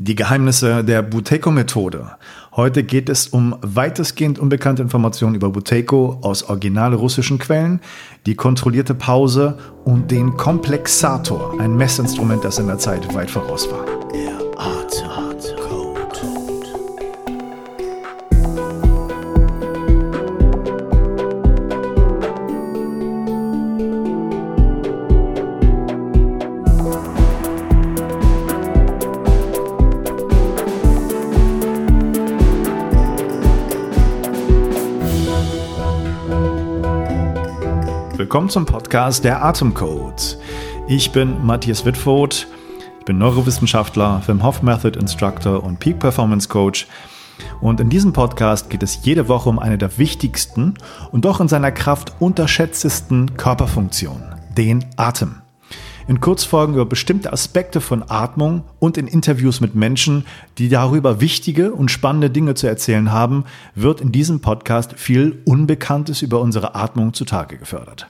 Die Geheimnisse der Buteco-Methode. Heute geht es um weitestgehend unbekannte Informationen über Buteco aus original russischen Quellen, die kontrollierte Pause und den Komplexator, ein Messinstrument, das in der Zeit weit voraus war. Willkommen zum Podcast der Atemcode. Ich bin Matthias Wittfoth, ich bin Neurowissenschaftler, Wim Hof Method Instructor und Peak Performance Coach. Und in diesem Podcast geht es jede Woche um eine der wichtigsten und doch in seiner Kraft unterschätztesten Körperfunktionen, den Atem. In Kurzfolgen über bestimmte Aspekte von Atmung und in Interviews mit Menschen, die darüber wichtige und spannende Dinge zu erzählen haben, wird in diesem Podcast viel Unbekanntes über unsere Atmung zutage gefördert.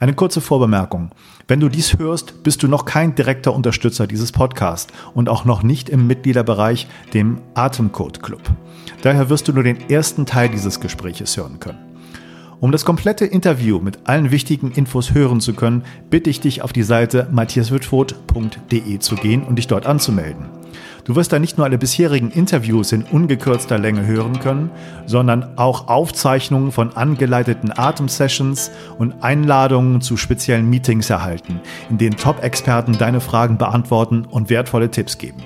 Eine kurze Vorbemerkung. Wenn du dies hörst, bist du noch kein direkter Unterstützer dieses Podcasts und auch noch nicht im Mitgliederbereich, dem Atemcode Club. Daher wirst du nur den ersten Teil dieses Gespräches hören können. Um das komplette Interview mit allen wichtigen Infos hören zu können, bitte ich dich auf die Seite matthiaswitfurt.de zu gehen und dich dort anzumelden. Du wirst da nicht nur alle bisherigen Interviews in ungekürzter Länge hören können, sondern auch Aufzeichnungen von angeleiteten Atemsessions und Einladungen zu speziellen Meetings erhalten, in denen Top-Experten deine Fragen beantworten und wertvolle Tipps geben.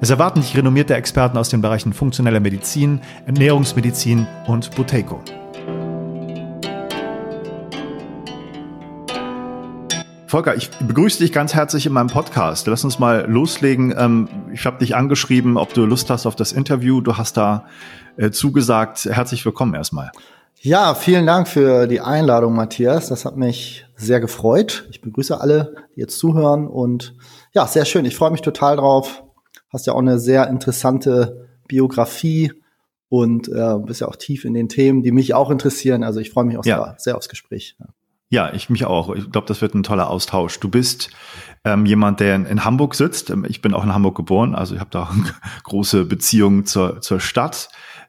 Es erwarten dich renommierte Experten aus den Bereichen funktioneller Medizin, Ernährungsmedizin und Buteco. Volker, ich begrüße dich ganz herzlich in meinem Podcast. Lass uns mal loslegen. Ähm, ich habe dich angeschrieben, ob du Lust hast auf das Interview. Du hast da äh, zugesagt. Herzlich willkommen erstmal. Ja, vielen Dank für die Einladung, Matthias. Das hat mich sehr gefreut. Ich begrüße alle, die jetzt zuhören. Und ja, sehr schön. Ich freue mich total drauf. Hast ja auch eine sehr interessante Biografie und äh, bist ja auch tief in den Themen, die mich auch interessieren. Also ich freue mich auch ja. sehr, sehr aufs Gespräch. Ja. Ich mich auch. Ich glaube, das wird ein toller Austausch. Du bist ähm, jemand, der in, in, Hamburg sitzt. Ähm, ich bin auch in Hamburg geboren, also ich habe da auch eine große Beziehung zur, zur Stadt.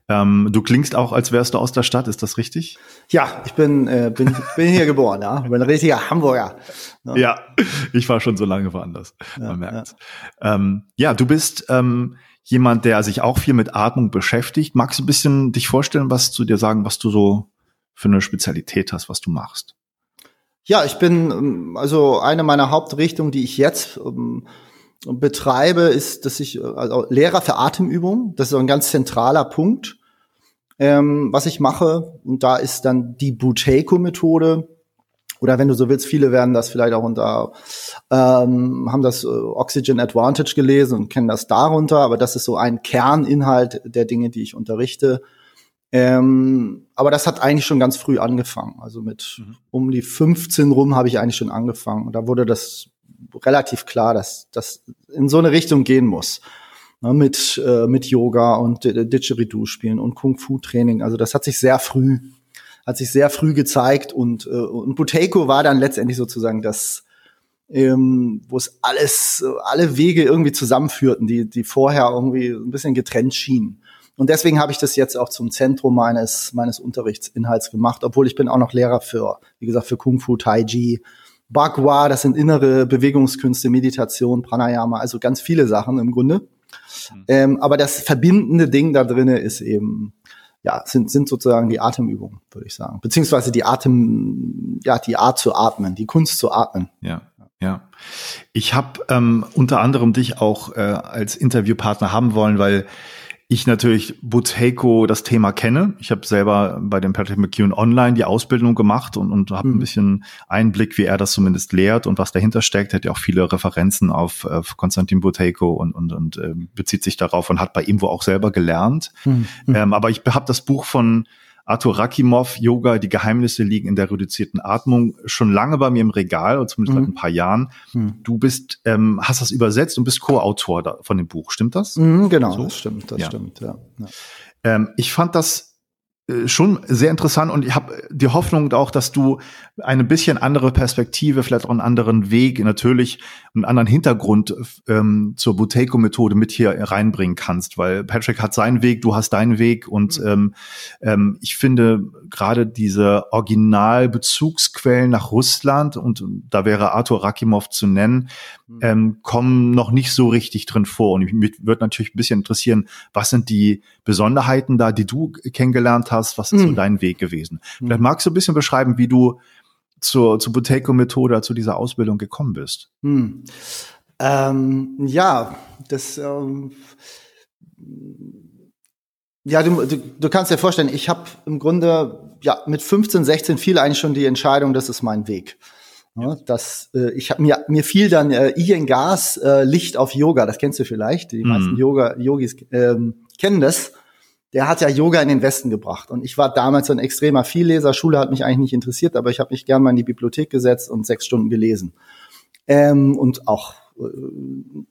Ähm, du klingst auch, als wärst du aus der Stadt, ist das richtig? Ja, ich bin, äh, bin, bin hier geboren, ja. Ich bin ein richtiger Hamburger. Ne? Ja, ich war schon so lange woanders. Ja, man merkt. Ja. Ähm, ja, du bist ähm, jemand, der sich auch viel mit Atmung beschäftigt. Magst du ein bisschen dich vorstellen, was zu dir sagen, was du so für eine Spezialität hast, was du machst? Ja, ich bin, ähm, also eine meiner Hauptrichtungen, die ich jetzt ähm, betreibe, ist, dass ich, also Lehrer für Atemübungen, das ist ein ganz zentraler Punkt, ähm, was ich mache. Und da ist dann die Buteco-Methode. Oder wenn du so willst, viele werden das vielleicht auch unter, ähm, haben das äh, Oxygen Advantage gelesen und kennen das darunter, aber das ist so ein Kerninhalt der Dinge, die ich unterrichte. Ähm, aber das hat eigentlich schon ganz früh angefangen. Also mit mhm. um die 15 rum habe ich eigentlich schon angefangen. Und da wurde das relativ klar, dass das in so eine Richtung gehen muss. Ne, mit, äh, mit Yoga und Didgeridoo spielen und Kung Fu Training. Also das hat sich sehr früh, hat sich sehr früh gezeigt und, äh, und Buteiko war dann letztendlich sozusagen das, ähm, wo es alles, alle Wege irgendwie zusammenführten, die, die vorher irgendwie ein bisschen getrennt schienen. Und deswegen habe ich das jetzt auch zum Zentrum meines, meines Unterrichtsinhalts gemacht, obwohl ich bin auch noch Lehrer für, wie gesagt, für Kung Fu, Tai Chi, Bagua, das sind innere Bewegungskünste, Meditation, Pranayama, also ganz viele Sachen im Grunde. Mhm. Ähm, aber das verbindende Ding da drinnen ist eben, ja, sind, sind sozusagen die Atemübungen, würde ich sagen. Beziehungsweise die Atem, ja, die Art zu atmen, die Kunst zu atmen. Ja. Ja, ich habe ähm, unter anderem dich auch äh, als Interviewpartner haben wollen, weil ich natürlich Buteco das Thema kenne. Ich habe selber bei dem Patrick McEwen online die Ausbildung gemacht und, und habe mhm. ein bisschen Einblick, wie er das zumindest lehrt und was dahinter steckt. Hat ja auch viele Referenzen auf, auf Konstantin Buteco und, und, und äh, bezieht sich darauf und hat bei ihm wo auch selber gelernt. Mhm. Ähm, aber ich habe das Buch von Arthur Rakimov, Yoga, die Geheimnisse liegen in der reduzierten Atmung, schon lange bei mir im Regal, oder zumindest mhm. seit ein paar Jahren. Mhm. Du bist, ähm, hast das übersetzt und bist Co-Autor von dem Buch, stimmt das? Mhm, genau, so? das stimmt, das ja. stimmt, ja. ja. Ähm, ich fand das schon sehr interessant und ich habe die Hoffnung auch, dass du eine bisschen andere Perspektive, vielleicht auch einen anderen Weg, natürlich einen anderen Hintergrund ähm, zur Buteco-Methode mit hier reinbringen kannst, weil Patrick hat seinen Weg, du hast deinen Weg und mhm. ähm, ähm, ich finde gerade diese Originalbezugsquellen nach Russland und da wäre Arthur Rakimov zu nennen, mhm. ähm, kommen noch nicht so richtig drin vor und mich würde natürlich ein bisschen interessieren, was sind die Besonderheiten da, die du kennengelernt hast? Was ist mhm. so dein Weg gewesen? Mhm. Vielleicht magst du ein bisschen beschreiben, wie du zur, zur Buteco-Methode, zu dieser Ausbildung gekommen bist. Mhm. Ähm, ja, das ähm, ja, du, du, du kannst dir vorstellen, ich habe im Grunde ja mit 15, 16 fiel eigentlich schon die Entscheidung, das ist mein Weg. Ja, das, äh, ich hab, mir, mir fiel dann äh, Iyengar's äh, Licht auf Yoga, das kennst du vielleicht. Die mhm. meisten Yoga, Yogis ähm, kennen das der hat ja Yoga in den Westen gebracht. Und ich war damals so ein extremer Vielleser. Schule hat mich eigentlich nicht interessiert, aber ich habe mich gern mal in die Bibliothek gesetzt und sechs Stunden gelesen. Ähm, und auch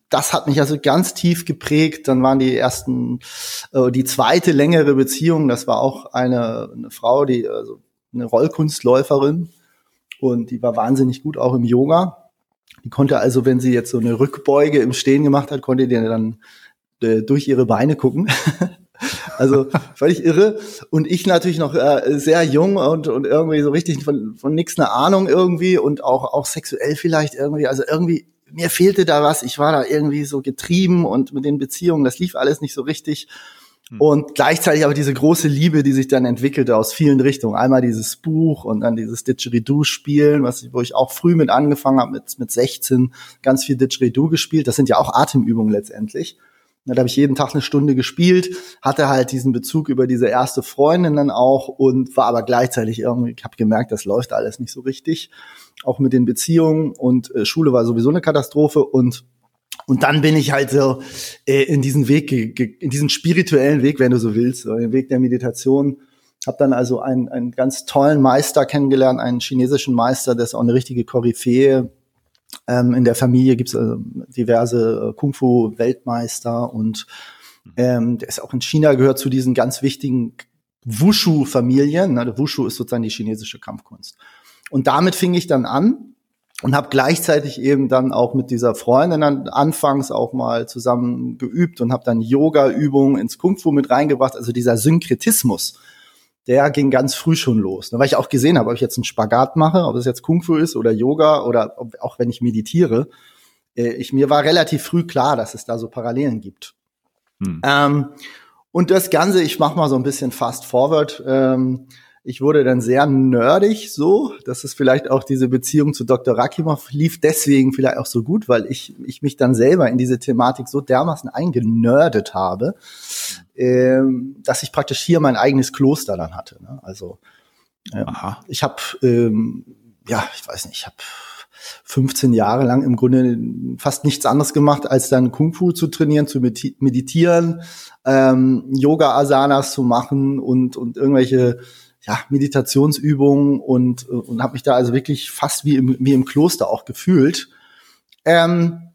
das hat mich also ganz tief geprägt. Dann waren die ersten, äh, die zweite längere Beziehung, das war auch eine, eine Frau, die, also eine Rollkunstläuferin und die war wahnsinnig gut auch im Yoga. Die konnte also, wenn sie jetzt so eine Rückbeuge im Stehen gemacht hat, konnte die dann äh, durch ihre Beine gucken. Also völlig irre. Und ich natürlich noch äh, sehr jung und, und irgendwie so richtig von, von nix eine Ahnung irgendwie und auch, auch sexuell vielleicht irgendwie. Also irgendwie, mir fehlte da was. Ich war da irgendwie so getrieben und mit den Beziehungen, das lief alles nicht so richtig. Hm. Und gleichzeitig aber diese große Liebe, die sich dann entwickelte aus vielen Richtungen. Einmal dieses Buch und dann dieses Didgeridoo-Spielen, was ich, wo ich auch früh mit angefangen habe, mit, mit 16 ganz viel Didgeridoo gespielt. Das sind ja auch Atemübungen letztendlich. Da habe ich jeden Tag eine Stunde gespielt, hatte halt diesen Bezug über diese erste Freundin dann auch und war aber gleichzeitig irgendwie, ich habe gemerkt, das läuft alles nicht so richtig, auch mit den Beziehungen und äh, Schule war sowieso eine Katastrophe und und dann bin ich halt so äh, in diesen Weg, in diesen spirituellen Weg, wenn du so willst, den Weg der Meditation. Habe dann also einen, einen ganz tollen Meister kennengelernt, einen chinesischen Meister, der ist auch eine richtige Koryphäe ähm, in der Familie gibt es äh, diverse äh, Kung-Fu-Weltmeister und ähm, der ist auch in China, gehört zu diesen ganz wichtigen Wushu-Familien. Ne? Wushu ist sozusagen die chinesische Kampfkunst. Und damit fing ich dann an und habe gleichzeitig eben dann auch mit dieser Freundin dann anfangs auch mal zusammen geübt und habe dann Yoga-Übungen ins Kung Fu mit reingebracht. Also dieser Synkretismus, der ging ganz früh schon los. Ne? Weil ich auch gesehen habe, ob ich jetzt einen Spagat mache, ob es jetzt Kung Fu ist oder Yoga oder ob, auch wenn ich meditiere. Äh, ich, mir war relativ früh klar, dass es da so Parallelen gibt. Hm. Ähm, und das Ganze, ich mache mal so ein bisschen fast forward. Ähm, ich wurde dann sehr nerdig so. Das ist vielleicht auch diese Beziehung zu Dr. Rakimov lief deswegen vielleicht auch so gut, weil ich, ich mich dann selber in diese Thematik so dermaßen eingenördet habe, ähm, dass ich praktisch hier mein eigenes Kloster dann hatte. Ne? Also ähm, ich habe, ähm, ja, ich weiß nicht, ich habe 15 Jahre lang im Grunde fast nichts anderes gemacht, als dann Kung Fu zu trainieren, zu meditieren, ähm, Yoga-Asanas zu machen und, und irgendwelche ja, Meditationsübungen und, und habe mich da also wirklich fast wie im, wie im Kloster auch gefühlt. Ähm,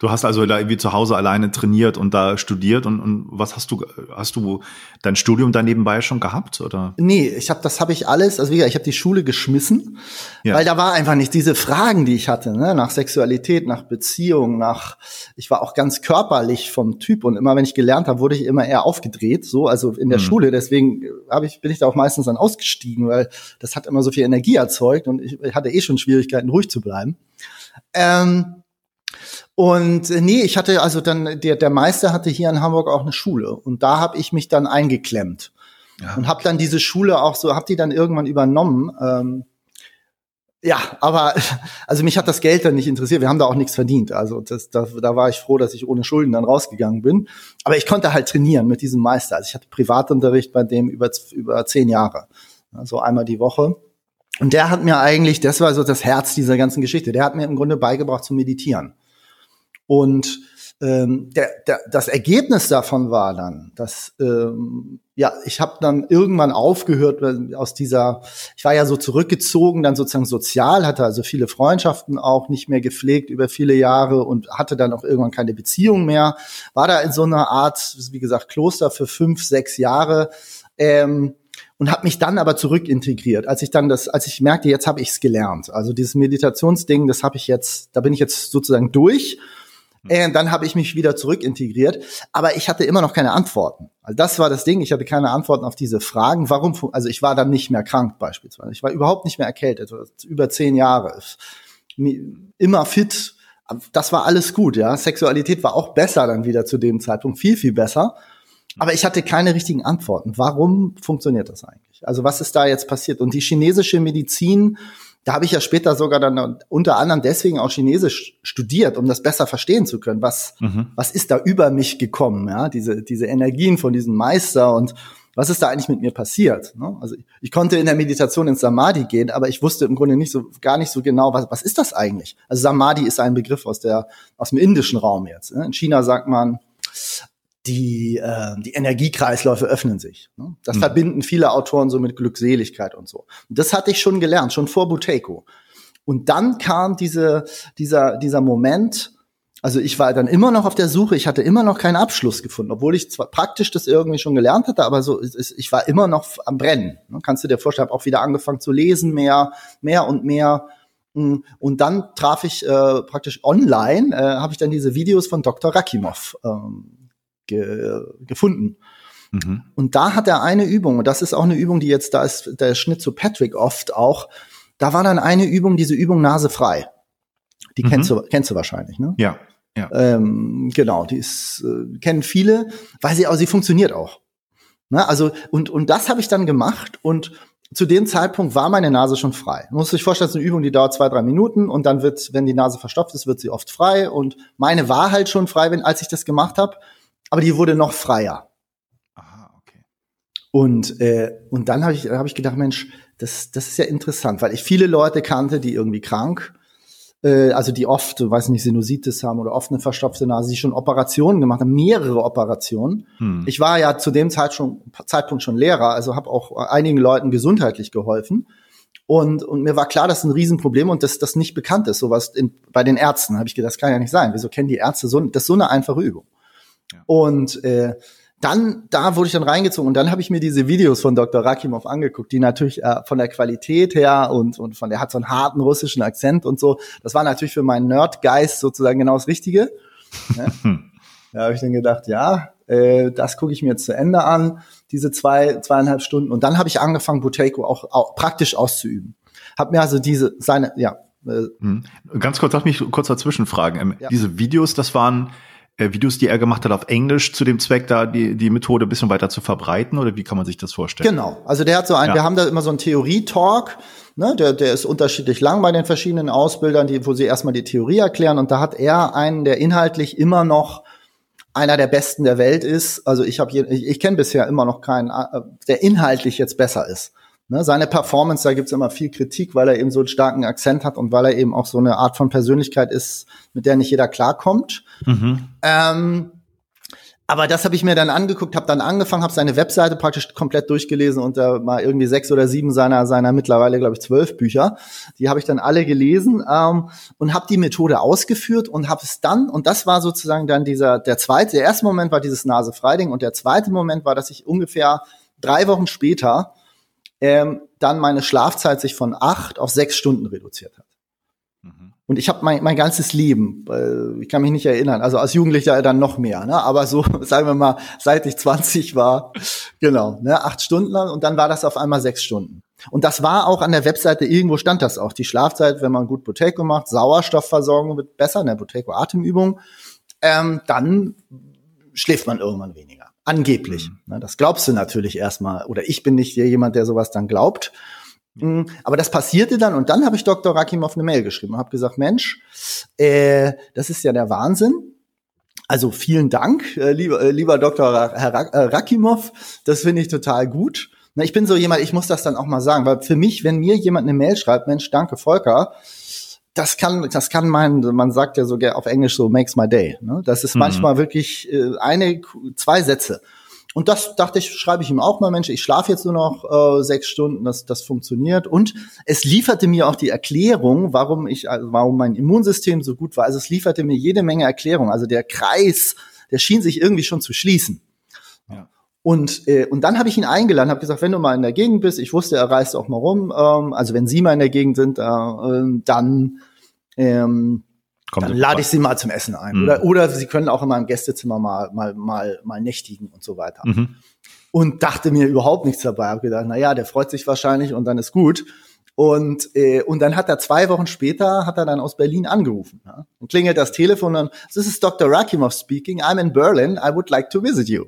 Du hast also da irgendwie zu Hause alleine trainiert und da studiert und, und was hast du hast du dein Studium da nebenbei schon gehabt oder? Nee, ich habe das habe ich alles, also wie gesagt, ich habe die Schule geschmissen, ja. weil da war einfach nicht diese Fragen, die ich hatte, ne, nach Sexualität, nach Beziehung, nach ich war auch ganz körperlich vom Typ und immer wenn ich gelernt habe, wurde ich immer eher aufgedreht, so also in der mhm. Schule, deswegen habe ich bin ich da auch meistens dann ausgestiegen, weil das hat immer so viel Energie erzeugt und ich, ich hatte eh schon Schwierigkeiten ruhig zu bleiben. Ähm, und äh, nee, ich hatte also dann, der, der Meister hatte hier in Hamburg auch eine Schule und da habe ich mich dann eingeklemmt ja. und habe dann diese Schule auch so, habe die dann irgendwann übernommen. Ähm, ja, aber also mich hat das Geld dann nicht interessiert. Wir haben da auch nichts verdient. Also das, da, da war ich froh, dass ich ohne Schulden dann rausgegangen bin. Aber ich konnte halt trainieren mit diesem Meister. Also ich hatte Privatunterricht bei dem über über zehn Jahre, so also einmal die Woche. Und der hat mir eigentlich, das war so das Herz dieser ganzen Geschichte. Der hat mir im Grunde beigebracht zu meditieren. Und ähm, der, der, das Ergebnis davon war dann, dass ähm, ja, ich habe dann irgendwann aufgehört aus dieser, ich war ja so zurückgezogen, dann sozusagen sozial, hatte also viele Freundschaften auch nicht mehr gepflegt über viele Jahre und hatte dann auch irgendwann keine Beziehung mehr, war da in so einer Art, wie gesagt, Kloster für fünf, sechs Jahre. Ähm, und habe mich dann aber zurückintegriert, als ich dann das, als ich merkte, jetzt habe ich es gelernt. Also dieses Meditationsding, das habe ich jetzt, da bin ich jetzt sozusagen durch. Und hm. äh, dann habe ich mich wieder zurückintegriert, aber ich hatte immer noch keine Antworten. Also das war das Ding, ich hatte keine Antworten auf diese Fragen. Warum? Also ich war dann nicht mehr krank beispielsweise. Ich war überhaupt nicht mehr erkältet, über zehn Jahre, immer fit. Das war alles gut, ja. Sexualität war auch besser dann wieder zu dem Zeitpunkt, viel viel besser. Aber ich hatte keine richtigen Antworten. Warum funktioniert das eigentlich? Also was ist da jetzt passiert? Und die chinesische Medizin, da habe ich ja später sogar dann unter anderem deswegen auch Chinesisch studiert, um das besser verstehen zu können. Was, mhm. was ist da über mich gekommen? Ja, diese, diese Energien von diesem Meister und was ist da eigentlich mit mir passiert? Ne? Also ich, ich, konnte in der Meditation ins Samadhi gehen, aber ich wusste im Grunde nicht so, gar nicht so genau, was, was ist das eigentlich? Also Samadhi ist ein Begriff aus der, aus dem indischen Raum jetzt. Ne? In China sagt man, die, äh, die Energiekreisläufe öffnen sich. Ne? Das mhm. verbinden viele Autoren so mit Glückseligkeit und so. Und das hatte ich schon gelernt, schon vor Buteyko. Und dann kam diese, dieser, dieser Moment, also ich war dann immer noch auf der Suche, ich hatte immer noch keinen Abschluss gefunden, obwohl ich zwar praktisch das irgendwie schon gelernt hatte, aber so ich war immer noch am Brennen. Ne? Kannst du dir vorstellen, habe auch wieder angefangen zu lesen, mehr, mehr und mehr. Hm, und dann traf ich äh, praktisch online, äh, habe ich dann diese Videos von Dr. Rakimov ähm, ge gefunden. Mhm. Und da hat er eine Übung, und das ist auch eine Übung, die jetzt, da ist der Schnitt zu Patrick oft auch, da war dann eine Übung, diese Übung Nase frei. Die mhm. kennst du, kennst du wahrscheinlich, ne? Ja. Ja. Ähm, genau, die ist, äh, kennen viele, weil sie, aber sie funktioniert auch. Ne? Also, und, und das habe ich dann gemacht und zu dem Zeitpunkt war meine Nase schon frei. Man muss sich vorstellen, es ist eine Übung, die dauert zwei, drei Minuten und dann wird, wenn die Nase verstopft ist, wird sie oft frei. Und meine war halt schon frei, wenn, als ich das gemacht habe aber die wurde noch freier. Aha, okay. Und, äh, und dann habe ich, hab ich gedacht, Mensch, das, das ist ja interessant, weil ich viele Leute kannte, die irgendwie krank, äh, also die oft, weiß nicht, Sinusitis haben oder oft eine verstopfte Nase, die schon Operationen gemacht haben, mehrere Operationen. Hm. Ich war ja zu dem Zeit schon, Zeitpunkt schon Lehrer, also habe auch einigen Leuten gesundheitlich geholfen. Und, und mir war klar, das ist ein Riesenproblem und dass das nicht bekannt ist. Sowas in, bei den Ärzten habe ich gedacht, das kann ja nicht sein. Wieso kennen die Ärzte so? Das ist so eine einfache Übung. Und äh, dann, da wurde ich dann reingezogen und dann habe ich mir diese Videos von Dr. Rakimov angeguckt, die natürlich äh, von der Qualität her und, und von der hat so einen harten russischen Akzent und so. Das war natürlich für meinen Nerdgeist sozusagen genau das Richtige. Ja. da habe ich dann gedacht, ja, äh, das gucke ich mir jetzt zu Ende an, diese zwei, zweieinhalb Stunden. Und dann habe ich angefangen, Buteyko auch, auch praktisch auszuüben. Hab mir also diese, seine, ja. Äh, hm. Ganz kurz, darf mich kurz dazwischen fragen. Ähm, ja. Diese Videos, das waren Videos, die er gemacht hat auf Englisch zu dem Zweck, da die, die Methode ein bisschen weiter zu verbreiten oder wie kann man sich das vorstellen? Genau. Also der hat so ein, ja. wir haben da immer so einen Theorie-Talk, ne, der, der ist unterschiedlich lang bei den verschiedenen Ausbildern, die, wo sie erstmal die Theorie erklären und da hat er einen, der inhaltlich immer noch einer der besten der Welt ist. Also ich habe ich, ich kenne bisher immer noch keinen, äh, der inhaltlich jetzt besser ist. Ne, seine Performance, da gibt's immer viel Kritik, weil er eben so einen starken Akzent hat und weil er eben auch so eine Art von Persönlichkeit ist, mit der nicht jeder klarkommt. Mhm. Ähm, aber das habe ich mir dann angeguckt, habe dann angefangen, habe seine Webseite praktisch komplett durchgelesen und da mal irgendwie sechs oder sieben seiner seiner mittlerweile glaube ich zwölf Bücher, die habe ich dann alle gelesen ähm, und habe die Methode ausgeführt und habe es dann und das war sozusagen dann dieser der zweite, der erste Moment war dieses Nasefreiding und der zweite Moment war, dass ich ungefähr drei Wochen später ähm, dann meine Schlafzeit sich von acht auf sechs Stunden reduziert hat. Mhm. Und ich habe mein, mein ganzes Leben, äh, ich kann mich nicht erinnern, also als Jugendlicher dann noch mehr, ne? aber so, sagen wir mal, seit ich 20 war, genau, ne? acht Stunden lang und dann war das auf einmal sechs Stunden. Und das war auch an der Webseite, irgendwo stand das auch, die Schlafzeit, wenn man gut Boteco macht, Sauerstoffversorgung wird besser, ne, Boteco Atemübung, ähm, dann schläft man irgendwann weniger. Angeblich. Mhm. Das glaubst du natürlich erstmal. Oder ich bin nicht jemand, der sowas dann glaubt. Mhm. Aber das passierte dann und dann habe ich Dr. Rakimov eine Mail geschrieben und habe gesagt, Mensch, äh, das ist ja der Wahnsinn. Also vielen Dank, äh, lieber, äh, lieber Dr. Herr äh, Rakimov. Das finde ich total gut. Na, ich bin so jemand, ich muss das dann auch mal sagen, weil für mich, wenn mir jemand eine Mail schreibt, Mensch, danke Volker, das kann, das kann mein, man sagt ja so auf Englisch so makes my day. Ne? Das ist mhm. manchmal wirklich äh, eine, zwei Sätze. Und das dachte ich, schreibe ich ihm auch mal, Mensch, ich schlafe jetzt nur noch äh, sechs Stunden, das, das funktioniert. Und es lieferte mir auch die Erklärung, warum ich, also warum mein Immunsystem so gut war. Also es lieferte mir jede Menge Erklärung. Also der Kreis, der schien sich irgendwie schon zu schließen. Und, äh, und dann habe ich ihn eingeladen, habe gesagt, wenn du mal in der Gegend bist, ich wusste, er reist auch mal rum, ähm, also wenn Sie mal in der Gegend sind, äh, äh dann, ähm, dann lade ich Sie mal zum Essen ein. Mhm. Oder, oder Sie können auch in meinem Gästezimmer mal, mal, mal, mal nächtigen und so weiter. Mhm. Und dachte mir überhaupt nichts dabei. Habe gedacht, na ja, der freut sich wahrscheinlich und dann ist gut. Und, äh, und dann hat er zwei Wochen später, hat er dann aus Berlin angerufen. Ja? Und klingelt das Telefon und this is Dr. Rakimov speaking. I'm in Berlin. I would like to visit you.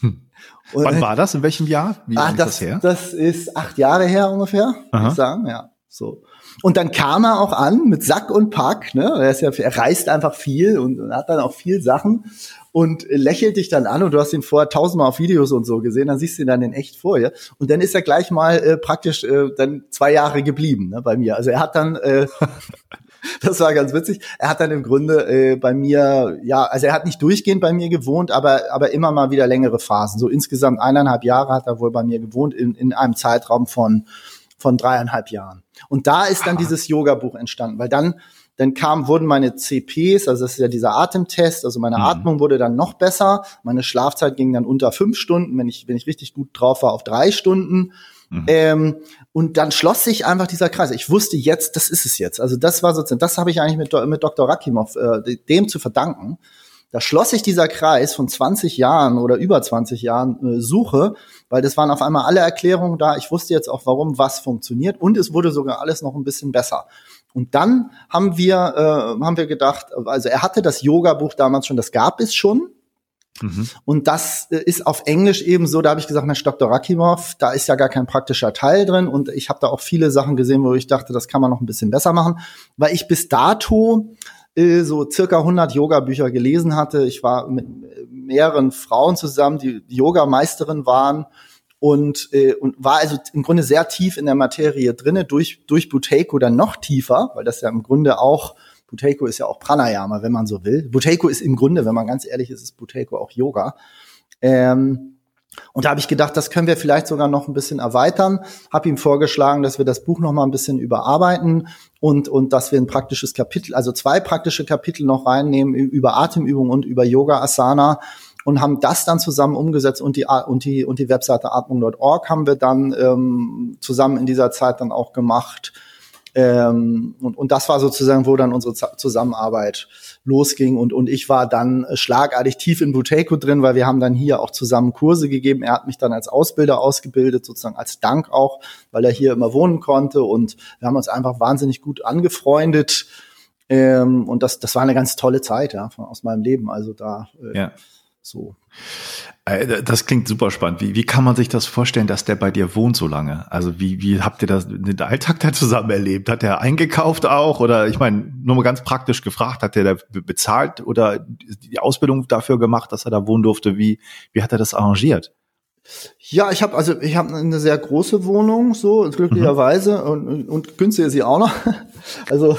Hm. Und, Wann war das? In welchem Jahr? Wie ah, das, das her? Das ist acht Jahre her ungefähr, würde ich sagen. Ja, so. Und dann kam er auch an mit Sack und Pack. Ne? Er, ist ja, er reist einfach viel und, und hat dann auch viel Sachen und lächelt dich dann an und du hast ihn vorher tausendmal auf Videos und so gesehen, dann siehst du ihn dann in echt vor ihr. Und dann ist er gleich mal äh, praktisch äh, dann zwei Jahre geblieben ne, bei mir. Also er hat dann äh, das war ganz witzig. Er hat dann im Grunde äh, bei mir, ja, also er hat nicht durchgehend bei mir gewohnt, aber, aber immer mal wieder längere Phasen. So insgesamt eineinhalb Jahre hat er wohl bei mir gewohnt in, in einem Zeitraum von, von dreieinhalb Jahren. Und da ist dann ah. dieses Yoga-Buch entstanden, weil dann, dann kam, wurden meine CPs, also das ist ja dieser Atemtest, also meine mhm. Atmung wurde dann noch besser. Meine Schlafzeit ging dann unter fünf Stunden, wenn ich, wenn ich richtig gut drauf war, auf drei Stunden. Mhm. Ähm, und dann schloss sich einfach dieser Kreis. Ich wusste jetzt, das ist es jetzt. Also das war sozusagen, das habe ich eigentlich mit, mit Dr. Rakimov äh, dem zu verdanken. Da schloss sich dieser Kreis von 20 Jahren oder über 20 Jahren äh, Suche, weil das waren auf einmal alle Erklärungen da. Ich wusste jetzt auch, warum was funktioniert und es wurde sogar alles noch ein bisschen besser. Und dann haben wir, äh, haben wir gedacht, also er hatte das Yoga-Buch damals schon, das gab es schon, Mhm. Und das äh, ist auf Englisch eben so, da habe ich gesagt, Mensch, Dr. Rakimov, da ist ja gar kein praktischer Teil drin und ich habe da auch viele Sachen gesehen, wo ich dachte, das kann man noch ein bisschen besser machen, weil ich bis dato äh, so circa 100 Yoga-Bücher gelesen hatte. Ich war mit mehreren Frauen zusammen, die Yoga-Meisterin waren und, äh, und war also im Grunde sehr tief in der Materie drinne, durch, durch Buteiko dann noch tiefer, weil das ja im Grunde auch Buteiko ist ja auch Pranayama, wenn man so will. Buteiko ist im Grunde, wenn man ganz ehrlich ist, ist Buteiko auch Yoga. Ähm, und da habe ich gedacht, das können wir vielleicht sogar noch ein bisschen erweitern. Habe ihm vorgeschlagen, dass wir das Buch noch mal ein bisschen überarbeiten und und dass wir ein praktisches Kapitel, also zwei praktische Kapitel noch reinnehmen über Atemübung und über Yoga Asana und haben das dann zusammen umgesetzt und die und die und die Webseite atmung.org haben wir dann ähm, zusammen in dieser Zeit dann auch gemacht ähm, und, und das war sozusagen, wo dann unsere Zusammenarbeit losging. Und, und ich war dann schlagartig tief in Buteco drin, weil wir haben dann hier auch zusammen Kurse gegeben. Er hat mich dann als Ausbilder ausgebildet, sozusagen als Dank auch, weil er hier immer wohnen konnte. Und wir haben uns einfach wahnsinnig gut angefreundet. Ähm, und das, das war eine ganz tolle Zeit ja, von, aus meinem Leben. Also da äh, ja. So. Äh, das klingt super spannend. Wie, wie kann man sich das vorstellen, dass der bei dir wohnt so lange? Also wie, wie habt ihr das den Alltag da zusammen erlebt? Hat er eingekauft auch? Oder ich meine, nur mal ganz praktisch gefragt, hat er da bezahlt oder die Ausbildung dafür gemacht, dass er da wohnen durfte? Wie, wie hat er das arrangiert? Ja, ich habe also ich habe eine sehr große Wohnung so glücklicherweise mhm. und, und günstig ist sie auch noch. Also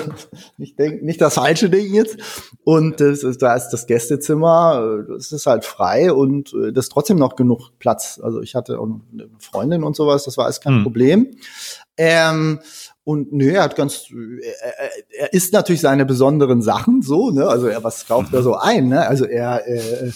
ich denke nicht das falsche Ding jetzt. Und das ist, da ist das Gästezimmer, das ist halt frei und äh, das ist trotzdem noch genug Platz. Also ich hatte auch eine Freundin und sowas, das war alles kein mhm. Problem. Ähm, und nö, er hat ganz, er, er isst natürlich seine besonderen Sachen so, ne? Also er was kauft er so ein, ne? Also er, äh,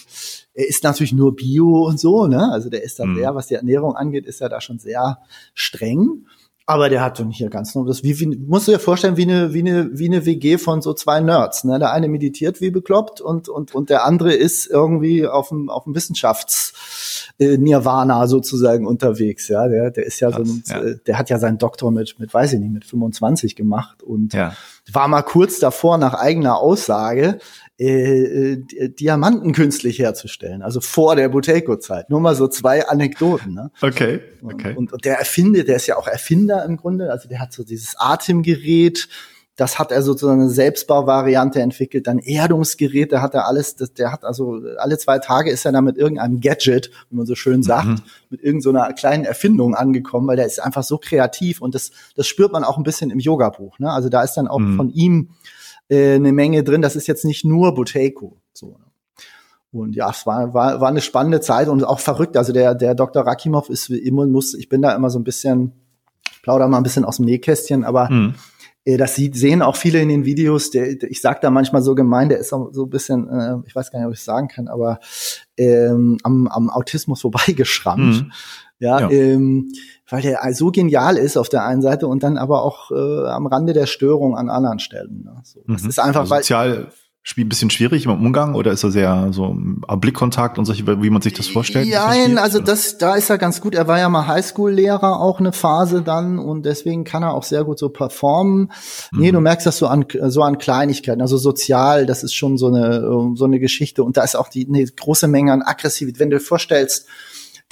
er ist natürlich nur Bio und so, ne? Also der ist da mhm. sehr, was die Ernährung angeht, ist er da schon sehr streng. Aber der hat dann hier ganz nur das, wie, wie musst du dir vorstellen, wie eine, wie eine, wie eine WG von so zwei Nerds, ne? Der eine meditiert wie bekloppt und, und, und der andere ist irgendwie auf dem, auf dem Wissenschafts, äh, Nirvana sozusagen unterwegs, ja. Der, der ist ja Krass, so ein, ja. Äh, der hat ja seinen Doktor mit, mit, weiß ich nicht, mit 25 gemacht und ja. war mal kurz davor nach eigener Aussage, äh, äh, Diamanten künstlich herzustellen, also vor der Buteco-Zeit. Nur mal so zwei Anekdoten. Ne? Okay, okay. Und, und der Erfinder, der ist ja auch Erfinder im Grunde, also der hat so dieses Atemgerät, das hat er sozusagen eine Selbstbauvariante entwickelt, dann Erdungsgerät, da hat er alles, das, der hat also alle zwei Tage ist er da mit irgendeinem Gadget, wie man so schön sagt, mhm. mit irgendeiner so kleinen Erfindung angekommen, weil der ist einfach so kreativ und das, das spürt man auch ein bisschen im Yoga-Buch. Ne? Also da ist dann auch mhm. von ihm äh, eine Menge drin. Das ist jetzt nicht nur Buteco. So. Ne? Und ja, es war, war, war eine spannende Zeit und auch verrückt. Also der, der Dr. Rakimov ist immer, muss, ich bin da immer so ein bisschen, ich plauder mal ein bisschen aus dem Nähkästchen, aber hm. äh, das sieht, sehen auch viele in den Videos. Der, ich sag da manchmal so gemein, der ist so, so ein bisschen, äh, ich weiß gar nicht, ob ich es sagen kann, aber ähm, am, am Autismus vorbeigeschrammt. Mhm. Ja, ja. Ähm, weil der so genial ist auf der einen Seite und dann aber auch äh, am Rande der Störung an anderen Stellen. Ne? So, das mhm. ist einfach, also sozial ein bisschen schwierig im Umgang oder ist er sehr so Blickkontakt und solche, wie man sich das vorstellt? Nein, also das, da ist er ganz gut. Er war ja mal Highschool-Lehrer auch eine Phase dann und deswegen kann er auch sehr gut so performen. Mhm. Nee, du merkst das so an, so an Kleinigkeiten, also sozial, das ist schon so eine, so eine Geschichte und da ist auch die, eine große Menge an Aggressivität. Wenn du dir vorstellst,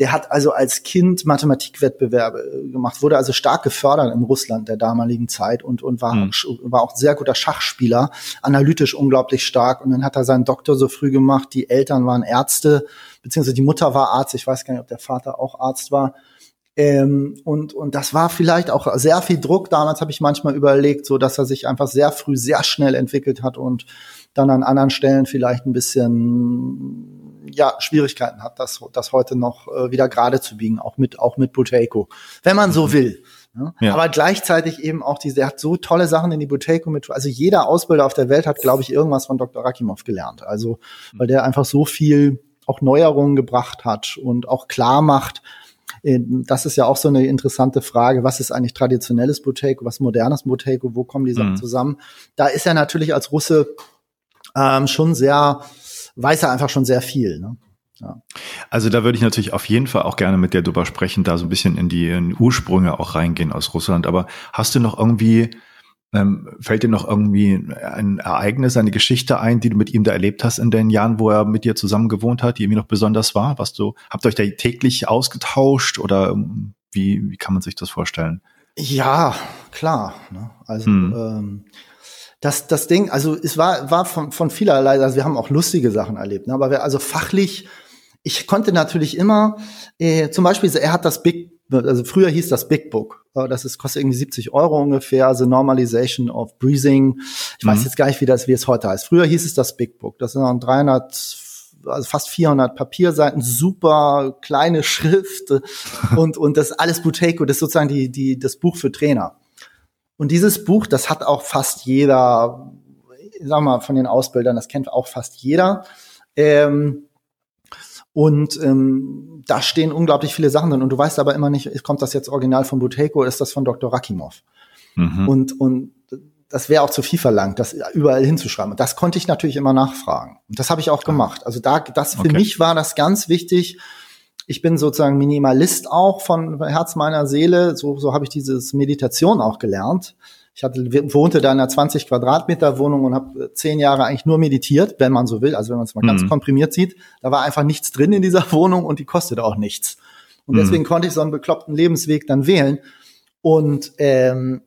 der hat also als Kind Mathematikwettbewerbe äh, gemacht, wurde also stark gefördert in Russland der damaligen Zeit und, und war, mhm. war auch sehr guter Schachspieler, analytisch unglaublich stark. Und dann hat er seinen Doktor so früh gemacht. Die Eltern waren Ärzte, beziehungsweise die Mutter war Arzt. Ich weiß gar nicht, ob der Vater auch Arzt war. Ähm, und, und das war vielleicht auch sehr viel Druck. Damals habe ich manchmal überlegt, so dass er sich einfach sehr früh, sehr schnell entwickelt hat und dann an anderen Stellen vielleicht ein bisschen ja, Schwierigkeiten hat, das, das heute noch äh, wieder gerade zu biegen, auch mit, auch mit Buteco, wenn man so mhm. will. Ne? Ja. Aber gleichzeitig eben auch diese, er hat so tolle Sachen in die Buteco mit, also jeder Ausbilder auf der Welt hat, glaube ich, irgendwas von Dr. Rakimov gelernt. Also, weil der einfach so viel auch Neuerungen gebracht hat und auch klar macht, äh, das ist ja auch so eine interessante Frage. Was ist eigentlich traditionelles Buteco, was modernes Buteco, wo kommen die Sachen mhm. zusammen? Da ist er natürlich als Russe ähm, schon sehr weiß er einfach schon sehr viel. Ne? Ja. Also da würde ich natürlich auf jeden Fall auch gerne mit dir drüber sprechen, da so ein bisschen in die, in Ursprünge auch reingehen aus Russland. Aber hast du noch irgendwie, ähm, fällt dir noch irgendwie ein Ereignis, eine Geschichte ein, die du mit ihm da erlebt hast in den Jahren, wo er mit dir zusammen gewohnt hat, die irgendwie noch besonders war? Was du, habt ihr euch da täglich ausgetauscht oder ähm, wie, wie kann man sich das vorstellen? Ja, klar. Ne? Also hm. ähm, das, das Ding, also es war, war von, von vielerlei, also wir haben auch lustige Sachen erlebt, ne? aber wir, also fachlich, ich konnte natürlich immer, äh, zum Beispiel, er hat das Big, also früher hieß das Big Book, das ist, kostet irgendwie 70 Euro ungefähr, also Normalization of Breathing. Ich mhm. weiß jetzt gar nicht, wie das, wie es heute heißt. Früher hieß es das Big Book, das sind dann 300 also fast 400 Papierseiten, super kleine Schrift und und das alles Buteco, das ist sozusagen die die das Buch für Trainer. Und dieses Buch, das hat auch fast jeder, sag mal, von den Ausbildern, das kennt auch fast jeder. Ähm, und ähm, da stehen unglaublich viele Sachen drin. Und du weißt aber immer nicht, kommt das jetzt original von Buteco oder ist das von Dr. Rakimov? Mhm. Und, und das wäre auch zu viel verlangt, das überall hinzuschreiben. Und das konnte ich natürlich immer nachfragen. Und das habe ich auch gemacht. Also da, das für okay. mich war das ganz wichtig, ich bin sozusagen Minimalist auch von Herz meiner Seele. So, so habe ich dieses Meditation auch gelernt. Ich hatte, wohnte da in einer 20 Quadratmeter Wohnung und habe zehn Jahre eigentlich nur meditiert, wenn man so will. Also wenn man es mal mhm. ganz komprimiert sieht, da war einfach nichts drin in dieser Wohnung und die kostet auch nichts. Und deswegen mhm. konnte ich so einen bekloppten Lebensweg dann wählen. Und ähm,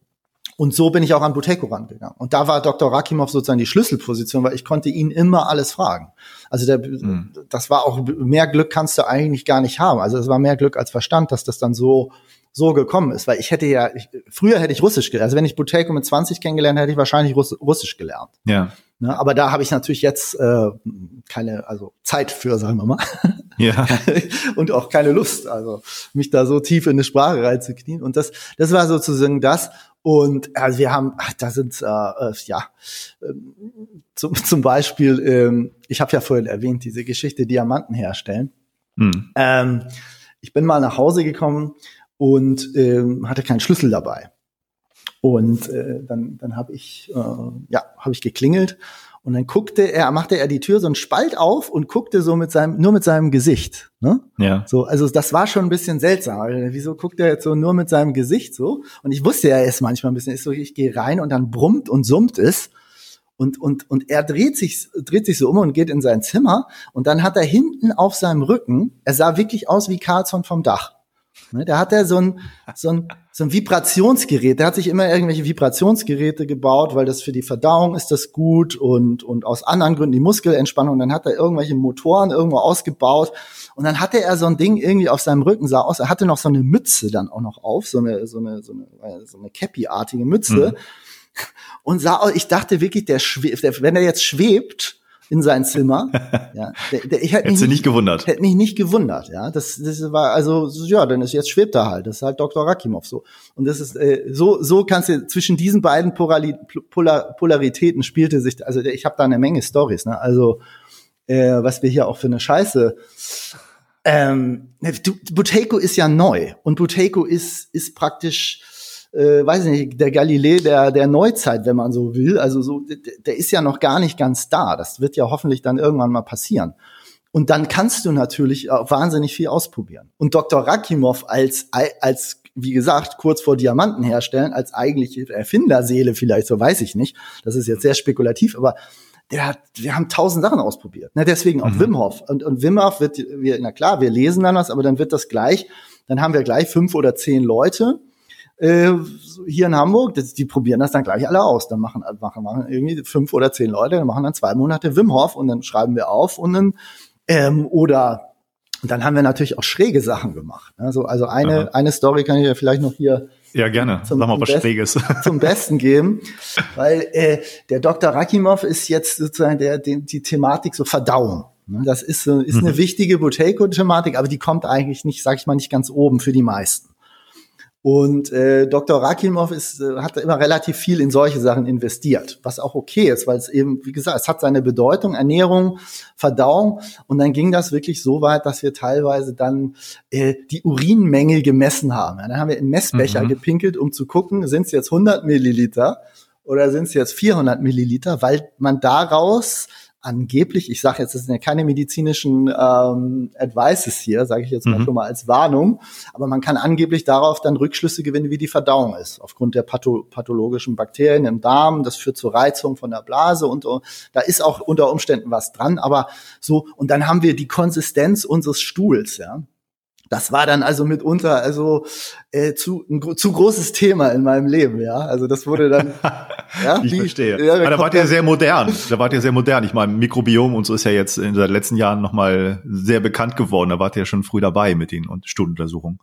und so bin ich auch an Buteco rangegangen. Und da war Dr. Rakimov sozusagen die Schlüsselposition, weil ich konnte ihn immer alles fragen. Also der, mhm. das war auch, mehr Glück kannst du eigentlich gar nicht haben. Also es war mehr Glück als Verstand, dass das dann so, so gekommen ist. Weil ich hätte ja, ich, früher hätte ich Russisch gelernt. Also wenn ich Buteco mit 20 kennengelernt hätte, hätte ich wahrscheinlich Russ, Russisch gelernt. Ja. Ne, aber da habe ich natürlich jetzt äh, keine, also Zeit für, sagen wir mal. Ja. und auch keine Lust, also mich da so tief in eine Sprache reinzuknien. Und das, das war sozusagen das. Und also wir haben, ach, da sind äh, äh, ja ähm, zum, zum Beispiel, ähm, ich habe ja vorhin erwähnt, diese Geschichte Diamanten herstellen. Hm. Ähm, ich bin mal nach Hause gekommen und ähm, hatte keinen Schlüssel dabei. Und äh, dann, dann habe ich, äh, ja, habe ich geklingelt und dann guckte er, machte er die Tür so einen Spalt auf und guckte so mit seinem, nur mit seinem Gesicht. Ne? Ja. So, also das war schon ein bisschen seltsam. Wieso guckt er jetzt so nur mit seinem Gesicht so? Und ich wusste ja erst manchmal ein bisschen, ist so, ich gehe rein und dann brummt und summt es. Und, und, und er dreht sich, dreht sich so um und geht in sein Zimmer. Und dann hat er hinten auf seinem Rücken, er sah wirklich aus wie Carlson vom Dach. Ne, da hat er so ein, so ein, so ein Vibrationsgerät. Der hat sich immer irgendwelche Vibrationsgeräte gebaut, weil das für die Verdauung ist das gut und, und aus anderen Gründen die Muskelentspannung. Dann hat er irgendwelche Motoren irgendwo ausgebaut. Und dann hatte er so ein Ding irgendwie auf seinem Rücken, sah aus, er hatte noch so eine Mütze dann auch noch auf, so eine, so eine, so eine, so eine Cappy-artige Mütze. Mhm. Und sah, ich dachte wirklich, der schwebt, wenn er jetzt schwebt, in sein Zimmer. ja, der, der, ich hätte mich nicht, nicht gewundert. Hätte mich nicht gewundert, ja. Das, das war also ja, dann ist jetzt schwebt er halt. Das ist halt Dr. Rakimov so. Und das ist äh, so so kannst du zwischen diesen beiden Polari Polar Polaritäten spielte sich also ich habe da eine Menge Stories, ne? Also äh, was wir hier auch für eine Scheiße ähm, Buteco ist ja neu und Buteco ist ist praktisch äh, weiß ich nicht, der Galilei der, der Neuzeit, wenn man so will. Also so, der ist ja noch gar nicht ganz da. Das wird ja hoffentlich dann irgendwann mal passieren. Und dann kannst du natürlich auch wahnsinnig viel ausprobieren. Und Dr. Rakimov als, als, wie gesagt, kurz vor Diamanten herstellen, als eigentliche Erfinderseele vielleicht, so weiß ich nicht. Das ist jetzt sehr spekulativ, aber der hat, wir haben tausend Sachen ausprobiert. Ne, deswegen auch mhm. Wim Hof. Und, und Wim Hof wird, wir, na klar, wir lesen dann was, aber dann wird das gleich, dann haben wir gleich fünf oder zehn Leute, äh, hier in Hamburg, das, die probieren das dann gleich alle aus. Dann machen, machen, machen irgendwie fünf oder zehn Leute, dann machen dann zwei Monate Wim Hof und dann schreiben wir auf und dann ähm, oder und dann haben wir natürlich auch schräge Sachen gemacht. Also, also eine, Aha. eine Story kann ich ja vielleicht noch hier ja, gerne. Zum, Sag mal was Schräges. Zum Besten geben. Weil äh, der Dr. Rakimov ist jetzt sozusagen der, die, die Thematik so Verdauung. Ne, das ist, ist eine mhm. wichtige Boteco-Thematik, aber die kommt eigentlich nicht, sag ich mal, nicht ganz oben für die meisten. Und äh, Dr. Rakimov ist, äh, hat immer relativ viel in solche Sachen investiert, was auch okay ist, weil es eben, wie gesagt, es hat seine Bedeutung, Ernährung, Verdauung. Und dann ging das wirklich so weit, dass wir teilweise dann äh, die Urinmenge gemessen haben. Ja, dann haben wir in Messbecher mhm. gepinkelt, um zu gucken, sind es jetzt 100 Milliliter oder sind es jetzt 400 Milliliter, weil man daraus angeblich, ich sage jetzt, das sind ja keine medizinischen ähm, Advices hier, sage ich jetzt mal mhm. schon mal als Warnung, aber man kann angeblich darauf dann Rückschlüsse gewinnen, wie die Verdauung ist, aufgrund der patho pathologischen Bakterien im Darm, das führt zur Reizung von der Blase und da ist auch unter Umständen was dran, aber so, und dann haben wir die Konsistenz unseres Stuhls, ja. Das war dann also mitunter also äh, zu ein zu großes Thema in meinem Leben, ja. Also das wurde dann. ja, ich wie, verstehe. Ja, da wart ihr sehr modern. Da wart ihr sehr modern. Ich meine, Mikrobiom und so ist ja jetzt in den letzten Jahren noch mal sehr bekannt geworden. Da wart ihr ja schon früh dabei mit den Studienuntersuchungen.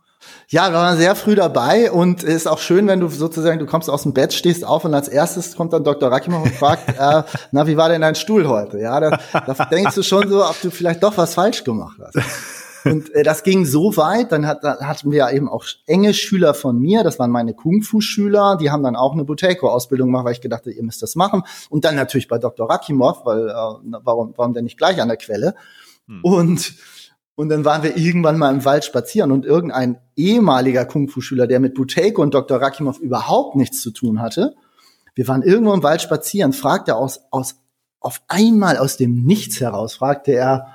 Ja, wir waren sehr früh dabei und es ist auch schön, wenn du sozusagen, du kommst aus dem Bett, stehst auf und als erstes kommt dann Dr. Rakimov und fragt, äh, na, wie war denn dein Stuhl heute? Ja, da, da denkst du schon so, ob du vielleicht doch was falsch gemacht hast. Und äh, das ging so weit, dann, hat, hatten wir eben auch enge Schüler von mir, das waren meine Kung-Fu-Schüler, die haben dann auch eine Buteiko-Ausbildung gemacht, weil ich gedacht ihr müsst das machen. Und dann natürlich bei Dr. Rakimov, weil äh, warum, warum denn nicht gleich an der Quelle? Hm. Und und dann waren wir irgendwann mal im Wald spazieren und irgendein ehemaliger Kung-Fu-Schüler, der mit Buteiko und Dr. Rakimov überhaupt nichts zu tun hatte, wir waren irgendwo im Wald spazieren, fragte aus, aus auf einmal aus dem Nichts heraus, fragte er,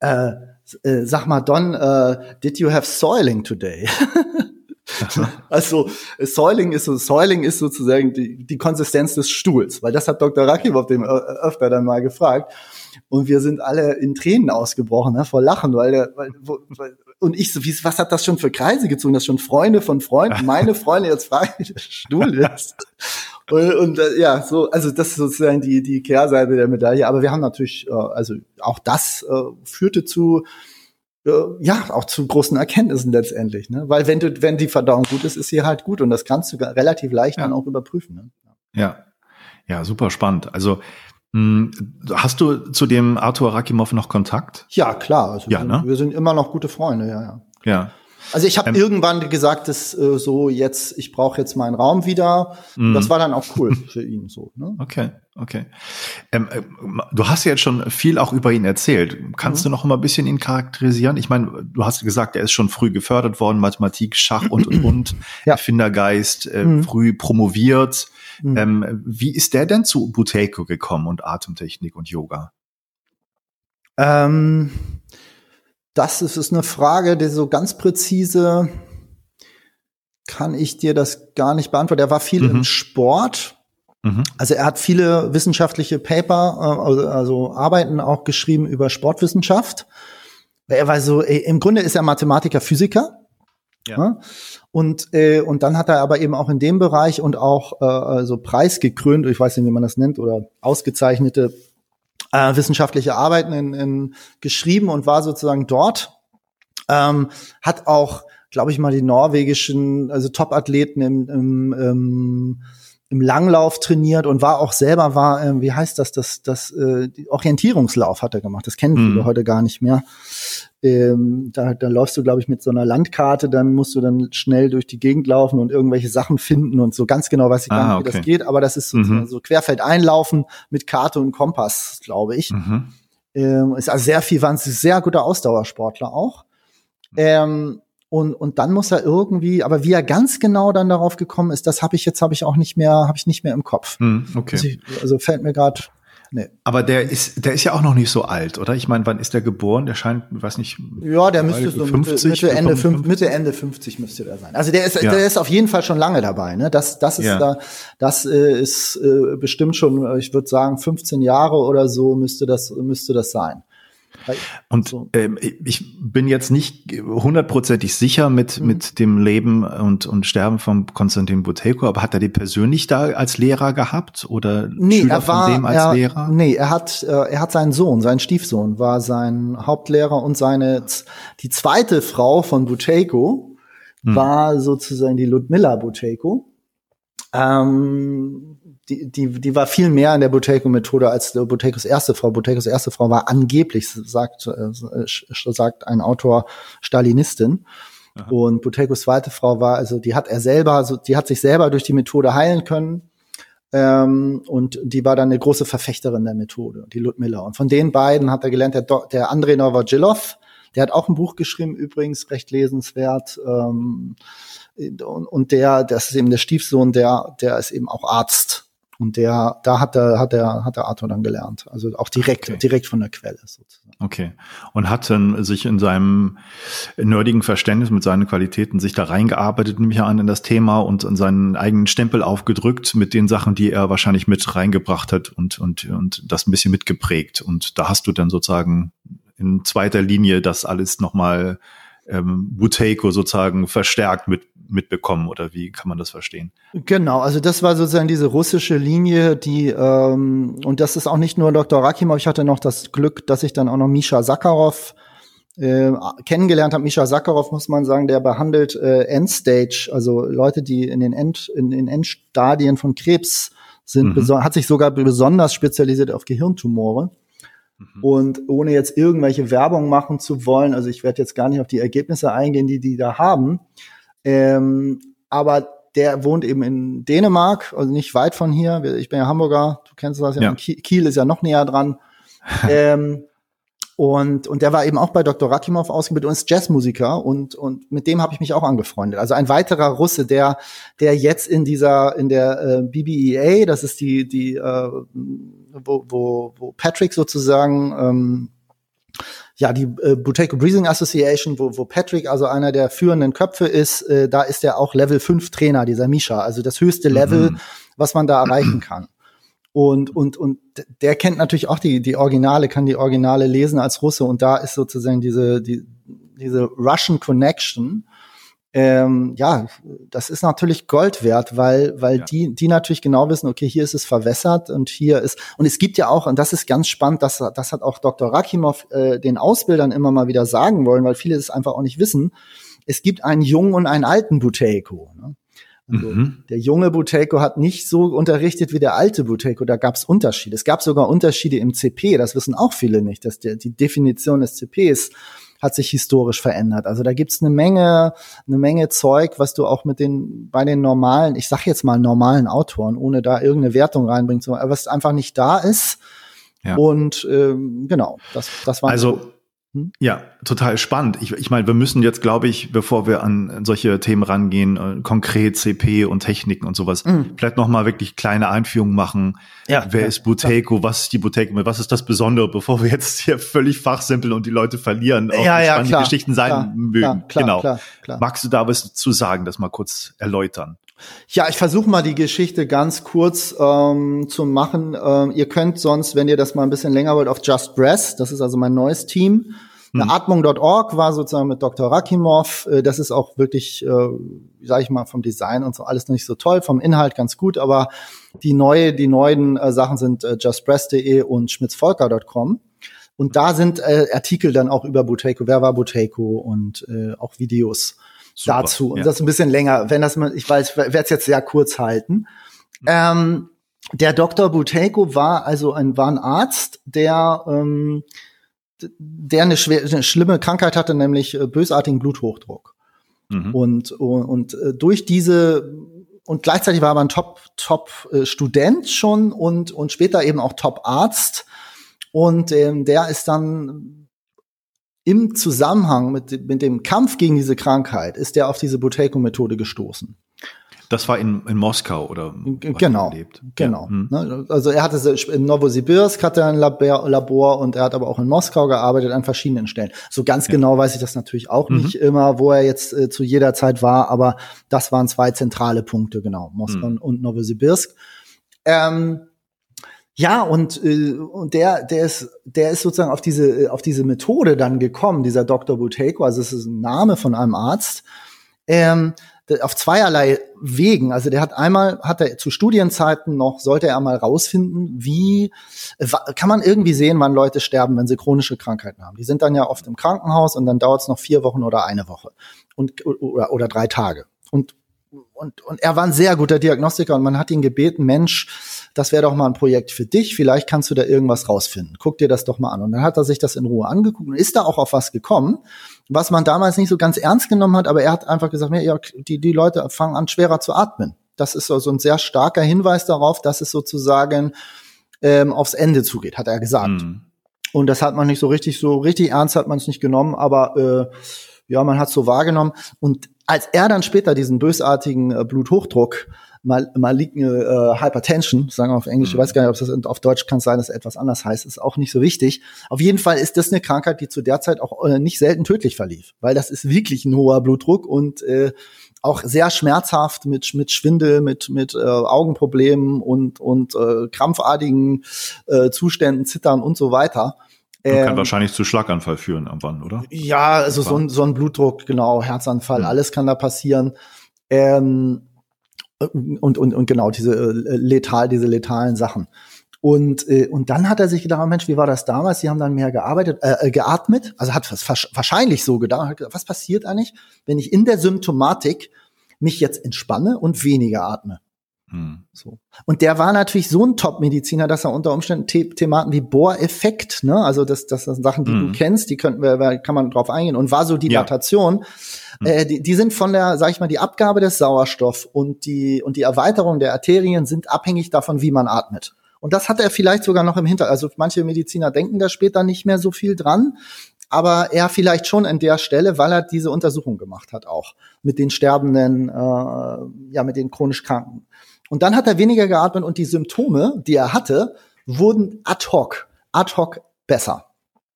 äh, äh, sag mal, Don, uh, did you have soiling today? also Soiling ist so, Soiling ist sozusagen die, die Konsistenz des Stuhls, weil das hat Dr. Rakimov dem öfter dann mal gefragt. Und wir sind alle in Tränen ausgebrochen, ne, vor Lachen, weil der, weil, weil und ich so, wie, was hat das schon für Kreise gezogen? Das schon Freunde von Freunden, meine Freunde jetzt fragen, wie der Stuhl ist. Und, und äh, ja, so, also das ist sozusagen die, die Kehrseite der Medaille. Aber wir haben natürlich, äh, also auch das äh, führte zu äh, ja, auch zu großen Erkenntnissen letztendlich, ne? Weil wenn du, wenn die Verdauung gut ist, ist sie halt gut und das kannst du relativ leicht ja. dann auch überprüfen. Ne? Ja, ja, super spannend. Also mh, hm, hast du zu dem Arthur Rakimov noch Kontakt? Ja, klar. Also ja, wir, ne? wir sind immer noch gute Freunde, ja, ja. Ja. Also ich habe ähm, irgendwann gesagt, dass äh, so jetzt, ich brauche jetzt meinen Raum wieder. Und das war dann auch cool für ihn so. Ne? Okay, okay. Ähm, äh, du hast ja jetzt schon viel auch über ihn erzählt. Kannst mhm. du noch mal ein bisschen ihn charakterisieren? Ich meine, du hast gesagt, er ist schon früh gefördert worden, Mathematik, Schach und und und, ja. Erfindergeist, äh, mhm. früh promoviert. Mhm. Ähm, wie ist der denn zu Buteiko gekommen und Atemtechnik und Yoga? Ähm das ist, ist eine Frage, die so ganz präzise kann ich dir das gar nicht beantworten. Er war viel mhm. im Sport. Mhm. Also er hat viele wissenschaftliche Paper, äh, also, also Arbeiten auch geschrieben über Sportwissenschaft. Er war so, im Grunde ist er Mathematiker, Physiker. Ja. Und, äh, und dann hat er aber eben auch in dem Bereich und auch äh, also preisgekrönt, ich weiß nicht, wie man das nennt, oder ausgezeichnete äh, wissenschaftliche Arbeiten in, in, geschrieben und war sozusagen dort. Ähm, hat auch, glaube ich mal, die norwegischen, also Top-Athleten im, im, im im Langlauf trainiert und war auch selber war, äh, wie heißt das, das, das äh, Orientierungslauf hat er gemacht. Das kennen viele mhm. heute gar nicht mehr. Ähm, da, da läufst du, glaube ich, mit so einer Landkarte, dann musst du dann schnell durch die Gegend laufen und irgendwelche Sachen finden und so ganz genau weiß ich gar ah, nicht, wie das geht, aber das ist so, mhm. so querfeld einlaufen mit Karte und Kompass, glaube ich. Mhm. Ähm, ist also sehr viel, waren sie sehr guter Ausdauersportler auch. Mhm. Ähm, und, und dann muss er irgendwie, aber wie er ganz genau dann darauf gekommen ist, das habe ich jetzt habe ich auch nicht mehr, habe ich nicht mehr im Kopf. Hm, okay. Also, ich, also fällt mir gerade Nee. Aber der ist, der ist ja auch noch nicht so alt, oder? Ich meine, wann ist der geboren? Der scheint, weiß nicht. Ja, der müsste so 50, Mitte, Mitte Ende, 50, Mitte, Ende 50 müsste der sein. Also der ist, ja. der ist auf jeden Fall schon lange dabei. Ne? Das, das ist ja. da, das äh, ist äh, bestimmt schon, ich würde sagen, 15 Jahre oder so müsste das, müsste das sein. Und ähm, ich bin jetzt nicht hundertprozentig sicher mit, mhm. mit dem Leben und, und Sterben von Konstantin Buteyko, aber hat er die persönlich da als Lehrer gehabt oder nee, Schüler er war, von dem als er, Lehrer? Nee, er hat, äh, er hat seinen Sohn, seinen Stiefsohn war sein Hauptlehrer und seine, die zweite Frau von Buteyko mhm. war sozusagen die Ludmilla Buteyko. Ähm, die, die, die war viel mehr in der Boteco-Methode als Botecos erste Frau. Botecos erste Frau war angeblich, sagt, äh, sagt ein Autor, Stalinistin. Aha. Und Botecos zweite Frau war, also die hat er selber, also die hat sich selber durch die Methode heilen können. Ähm, und die war dann eine große Verfechterin der Methode, die Ludmilla. Und von den beiden hat er gelernt, der, der Andrei Novogilov, der hat auch ein Buch geschrieben, übrigens recht lesenswert. Ähm, und, und der, das ist eben der Stiefsohn, der, der ist eben auch Arzt und der, da hat er, hat er, hat der Arthur dann gelernt. Also auch direkt, okay. direkt von der Quelle sozusagen. Okay. Und hat dann sich in seinem nerdigen Verständnis mit seinen Qualitäten sich da reingearbeitet, nehme ich an, in das Thema und in seinen eigenen Stempel aufgedrückt mit den Sachen, die er wahrscheinlich mit reingebracht hat und, und, und das ein bisschen mitgeprägt. Und da hast du dann sozusagen in zweiter Linie das alles nochmal ähm, Buteiko sozusagen verstärkt mit mitbekommen oder wie kann man das verstehen? Genau, also das war sozusagen diese russische Linie, die ähm, und das ist auch nicht nur Dr. Rakimov, ich hatte noch das Glück, dass ich dann auch noch Misha Sakharov äh, kennengelernt habe. Misha Sakharov muss man sagen, der behandelt äh, Endstage, also Leute, die in den End in den Endstadien von Krebs sind, mhm. hat sich sogar besonders spezialisiert auf Gehirntumore. Mhm. Und ohne jetzt irgendwelche Werbung machen zu wollen, also ich werde jetzt gar nicht auf die Ergebnisse eingehen, die die da haben, ähm, aber der wohnt eben in Dänemark, also nicht weit von hier. Ich bin ja Hamburger, du kennst das ja. ja. Kiel ist ja noch näher dran. ähm, und, und der war eben auch bei Dr. Rakimov ausgebildet und ist Jazzmusiker und, und mit dem habe ich mich auch angefreundet. Also ein weiterer Russe, der, der jetzt in dieser, in der äh, BBEA, das ist die, die äh, wo, wo, wo Patrick sozusagen ähm, ja, die äh, Buteco Breathing Association, wo, wo Patrick also einer der führenden Köpfe ist, äh, da ist er auch Level 5 Trainer, dieser Misha, also das höchste Level, mhm. was man da erreichen kann. Und, und, und der kennt natürlich auch die, die Originale, kann die Originale lesen als Russe und da ist sozusagen diese, die, diese Russian Connection ähm, ja, das ist natürlich Gold wert, weil, weil ja. die, die natürlich genau wissen, okay, hier ist es verwässert und hier ist, und es gibt ja auch, und das ist ganz spannend, das, das hat auch Dr. Rakimov äh, den Ausbildern immer mal wieder sagen wollen, weil viele es einfach auch nicht wissen. Es gibt einen jungen und einen alten Buteiko. Ne? Also mhm. Der junge Buteiko hat nicht so unterrichtet wie der alte Buteiko, da gab es Unterschiede. Es gab sogar Unterschiede im CP, das wissen auch viele nicht, dass der, die Definition des CPs hat sich historisch verändert. Also da gibt's eine Menge, eine Menge Zeug, was du auch mit den, bei den normalen, ich sag jetzt mal normalen Autoren, ohne da irgendeine Wertung reinbringen zu was einfach nicht da ist. Ja. Und ähm, genau, das, das war also? Ja, total spannend. Ich, ich meine, wir müssen jetzt, glaube ich, bevor wir an solche Themen rangehen, äh, konkret CP und Techniken und sowas, mhm. vielleicht noch mal wirklich kleine Einführungen machen. Ja, Wer ja, ist Buteco? Ja. Was ist die Buteco? Was ist das Besondere, bevor wir jetzt hier völlig fachsimpeln und die Leute verlieren, auch ja, ja, spannende klar, Geschichten sein klar, mögen. Klar, genau. Magst du da was zu sagen, das mal kurz erläutern? Ja, ich versuche mal die Geschichte ganz kurz ähm, zu machen. Ähm, ihr könnt sonst, wenn ihr das mal ein bisschen länger wollt, auf Just Breath, das ist also mein neues Team, hm. Atmung.org war sozusagen mit Dr. Rakimov. Äh, das ist auch wirklich, äh, sage ich mal, vom Design und so alles nicht so toll, vom Inhalt ganz gut, aber die neue, die neuen äh, Sachen sind äh, justpress.de und schmitzvolker.com. Und da sind äh, Artikel dann auch über Buteco, wer war Buteco und äh, auch Videos Super, dazu. Und ja. das ist ein bisschen länger. Wenn das mal, ich weiß, ich werde es jetzt sehr kurz halten. Ähm, der Dr. Buteyko war also ein, war ein Arzt, der, ähm, der eine, schwer, eine schlimme Krankheit hatte, nämlich äh, bösartigen Bluthochdruck. Mhm. Und, und, und äh, durch diese und gleichzeitig war er ein Top Top äh, Student schon und und später eben auch Top Arzt und ähm, der ist dann im Zusammenhang mit, mit dem Kampf gegen diese Krankheit ist der auf diese Buteyko Methode gestoßen. Das war in, in Moskau oder genau, genau. Ja. Hm. Also er hatte in Novosibirsk hatte er ein Labor, Labor und er hat aber auch in Moskau gearbeitet an verschiedenen Stellen. So ganz ja. genau weiß ich das natürlich auch mhm. nicht immer, wo er jetzt äh, zu jeder Zeit war, aber das waren zwei zentrale Punkte, genau, Moskau mhm. und Novosibirsk. Ähm, ja, und, äh, und der, der ist, der ist sozusagen auf diese, auf diese Methode dann gekommen, dieser Dr. Buteyko, also es ist ein Name von einem Arzt, ähm, auf zweierlei Wegen. Also der hat einmal, hat er zu Studienzeiten noch, sollte er mal rausfinden, wie, kann man irgendwie sehen, wann Leute sterben, wenn sie chronische Krankheiten haben. Die sind dann ja oft im Krankenhaus und dann dauert es noch vier Wochen oder eine Woche und, oder, oder drei Tage. Und, und, und er war ein sehr guter Diagnostiker und man hat ihn gebeten, Mensch, das wäre doch mal ein Projekt für dich, vielleicht kannst du da irgendwas rausfinden. Guck dir das doch mal an. Und dann hat er sich das in Ruhe angeguckt und ist da auch auf was gekommen was man damals nicht so ganz ernst genommen hat, aber er hat einfach gesagt, ja, die, die Leute fangen an, schwerer zu atmen. Das ist so also ein sehr starker Hinweis darauf, dass es sozusagen ähm, aufs Ende zugeht, hat er gesagt. Mhm. Und das hat man nicht so richtig, so richtig ernst hat man es nicht genommen, aber äh, ja, man hat es so wahrgenommen. Und als er dann später diesen bösartigen äh, Bluthochdruck mal, maligne äh, Hypertension, sagen wir auf Englisch, mhm. ich weiß gar nicht, ob das auf Deutsch kann sein, dass es etwas anders heißt, ist auch nicht so wichtig. Auf jeden Fall ist das eine Krankheit, die zu der Zeit auch äh, nicht selten tödlich verlief, weil das ist wirklich ein hoher Blutdruck und äh, auch sehr schmerzhaft mit mit Schwindel, mit mit äh, Augenproblemen und und äh, krampfartigen äh, Zuständen, Zittern und so weiter. Man kann ähm, wahrscheinlich zu Schlaganfall führen am Wann, oder? Ja, also so ein, so ein Blutdruck, genau, Herzanfall, mhm. alles kann da passieren. Ähm, und, und, und genau, diese äh, letal, diese letalen Sachen. Und, äh, und dann hat er sich gedacht, Mensch, wie war das damals? Sie haben dann mehr gearbeitet, äh, äh geatmet, also hat was wahrscheinlich so gedacht, was passiert eigentlich, wenn ich in der Symptomatik mich jetzt entspanne und weniger atme? Hm. So. Und der war natürlich so ein Top-Mediziner, dass er unter Umständen The Thematen wie Bohreffekt, ne, also das, das sind Sachen, die hm. du kennst, die könnten wir, kann man drauf eingehen, und Vasodilatation, ja. Hm. Äh, die, die sind von der, sag ich mal, die Abgabe des Sauerstoff und die, und die Erweiterung der Arterien sind abhängig davon, wie man atmet. Und das hat er vielleicht sogar noch im Hintergrund. Also manche Mediziner denken da später nicht mehr so viel dran, aber er vielleicht schon an der Stelle, weil er diese Untersuchung gemacht hat auch mit den Sterbenden, äh, ja mit den chronisch Kranken. Und dann hat er weniger geatmet und die Symptome, die er hatte, wurden ad hoc, ad hoc besser.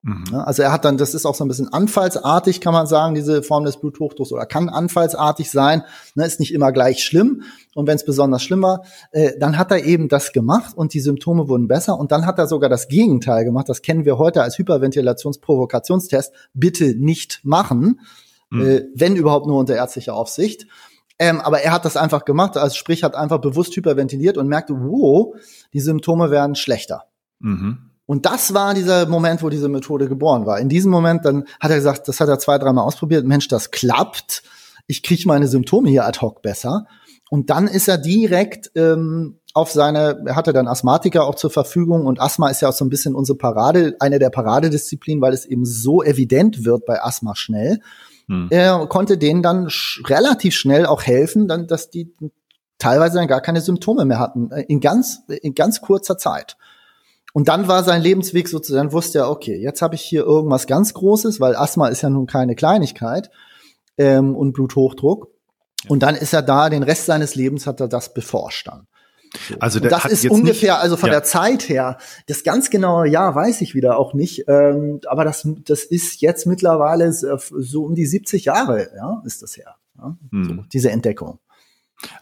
Mhm. Also er hat dann, das ist auch so ein bisschen anfallsartig, kann man sagen, diese Form des Bluthochdrucks oder kann anfallsartig sein, ne, ist nicht immer gleich schlimm. Und wenn es besonders schlimm war, äh, dann hat er eben das gemacht und die Symptome wurden besser. Und dann hat er sogar das Gegenteil gemacht. Das kennen wir heute als Hyperventilationsprovoktionstest. Bitte nicht machen, mhm. äh, wenn überhaupt nur unter ärztlicher Aufsicht. Ähm, aber er hat das einfach gemacht, also sprich hat einfach bewusst hyperventiliert und merkte, wow, die Symptome werden schlechter. Mhm. Und das war dieser Moment, wo diese Methode geboren war. In diesem Moment, dann hat er gesagt, das hat er zwei, dreimal ausprobiert, Mensch, das klappt, ich kriege meine Symptome hier ad hoc besser. Und dann ist er direkt ähm, auf seine, er hatte dann Asthmatiker auch zur Verfügung und Asthma ist ja auch so ein bisschen unsere Parade, eine der Paradedisziplinen, weil es eben so evident wird bei Asthma schnell. Hm. Er konnte denen dann sch relativ schnell auch helfen, dann, dass die teilweise dann gar keine Symptome mehr hatten, äh, in ganz, in ganz kurzer Zeit. Und dann war sein Lebensweg sozusagen, wusste er, okay, jetzt habe ich hier irgendwas ganz Großes, weil Asthma ist ja nun keine Kleinigkeit ähm, und Bluthochdruck. Und dann ist er da, den Rest seines Lebens hat er das beforscht dann. So. Also das ist ungefähr, also von ja. der Zeit her, das ganz genaue Jahr weiß ich wieder auch nicht, ähm, aber das, das ist jetzt mittlerweile so um die 70 Jahre, ja, ist das her, ja? Hm. so, diese Entdeckung.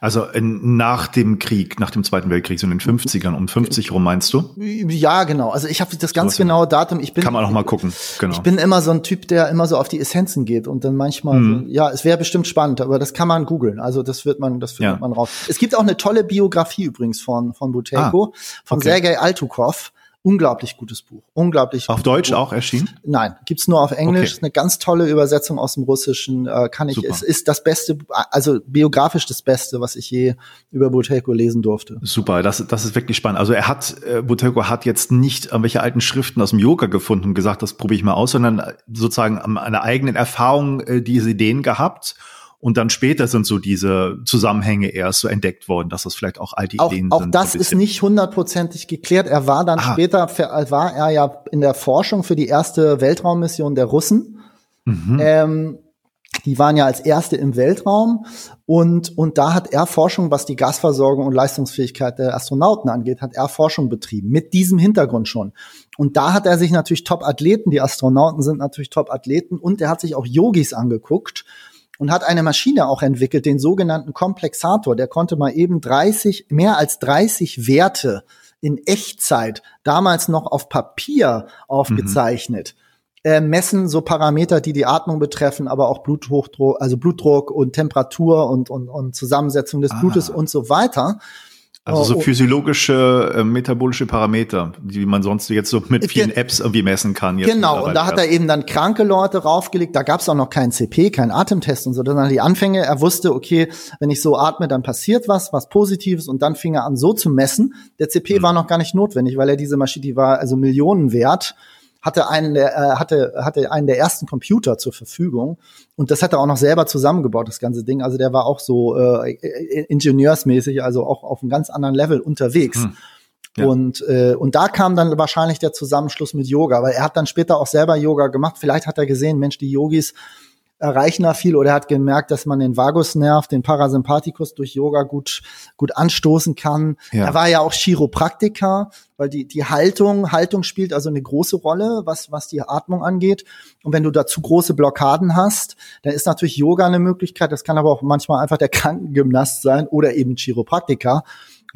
Also nach dem Krieg, nach dem Zweiten Weltkrieg, so in den 50ern, um 50 rum meinst du? Ja, genau. Also ich habe das ganz so genaue Datum. Ich bin, Kann man auch mal gucken. Genau. Ich bin immer so ein Typ, der immer so auf die Essenzen geht und dann manchmal, mhm. so, ja, es wäre bestimmt spannend, aber das kann man googeln. Also das wird man, das findet ja. man raus. Es gibt auch eine tolle Biografie übrigens von von Buteyko, ah, von okay. Sergei Altukov. Unglaublich gutes Buch. Unglaublich. Auf Deutsch Buch. auch erschienen? Nein, gibt's nur auf Englisch. Okay. Eine ganz tolle Übersetzung aus dem Russischen. Äh, kann ich. Super. Es ist das Beste, also biografisch das Beste, was ich je über Buteyko lesen durfte. Super, das, das ist wirklich spannend. Also er hat, äh, Buteyko hat jetzt nicht irgendwelche alten Schriften aus dem Yoga gefunden und gesagt, das probiere ich mal aus, sondern sozusagen an einer eigenen Erfahrung äh, diese Ideen gehabt und dann später sind so diese Zusammenhänge erst so entdeckt worden, dass das vielleicht auch alte auch, Ideen auch sind. Auch das ist nicht hundertprozentig geklärt. Er war dann ah. später, war er ja in der Forschung für die erste Weltraummission der Russen. Mhm. Ähm, die waren ja als erste im Weltraum und, und da hat er Forschung, was die Gasversorgung und Leistungsfähigkeit der Astronauten angeht, hat er Forschung betrieben, mit diesem Hintergrund schon. Und da hat er sich natürlich Top-Athleten, die Astronauten sind natürlich Top-Athleten und er hat sich auch Yogis angeguckt und hat eine Maschine auch entwickelt, den sogenannten Komplexator. Der konnte mal eben 30, mehr als 30 Werte in Echtzeit, damals noch auf Papier aufgezeichnet. Mhm. Äh, messen so Parameter, die die Atmung betreffen, aber auch Bluthochdruck, also Blutdruck und Temperatur und, und, und Zusammensetzung des ah. Blutes und so weiter. Also so oh, oh. physiologische, äh, metabolische Parameter, die man sonst jetzt so mit vielen Apps irgendwie messen kann. genau, und da hat er eben dann kranke Leute raufgelegt. Da gab es auch noch keinen CP, keinen Atemtest und so. Dann die Anfänge. Er wusste, okay, wenn ich so atme, dann passiert was, was Positives. Und dann fing er an, so zu messen. Der CP mhm. war noch gar nicht notwendig, weil er diese Maschine, die war also Millionen wert hatte einen der, äh, hatte, hatte einen der ersten Computer zur Verfügung und das hat er auch noch selber zusammengebaut, das ganze Ding. Also der war auch so äh, ingenieursmäßig, also auch auf einem ganz anderen Level unterwegs. Hm. Ja. Und, äh, und da kam dann wahrscheinlich der Zusammenschluss mit Yoga, weil er hat dann später auch selber Yoga gemacht. Vielleicht hat er gesehen, Mensch, die Yogis erreichen da viel oder er hat gemerkt, dass man den Vagusnerv, den Parasympathikus durch Yoga gut, gut anstoßen kann. Ja. Er war ja auch Chiropraktiker, weil die, die Haltung, Haltung spielt also eine große Rolle, was, was die Atmung angeht. Und wenn du dazu große Blockaden hast, dann ist natürlich Yoga eine Möglichkeit. Das kann aber auch manchmal einfach der Krankengymnast sein oder eben Chiropraktiker.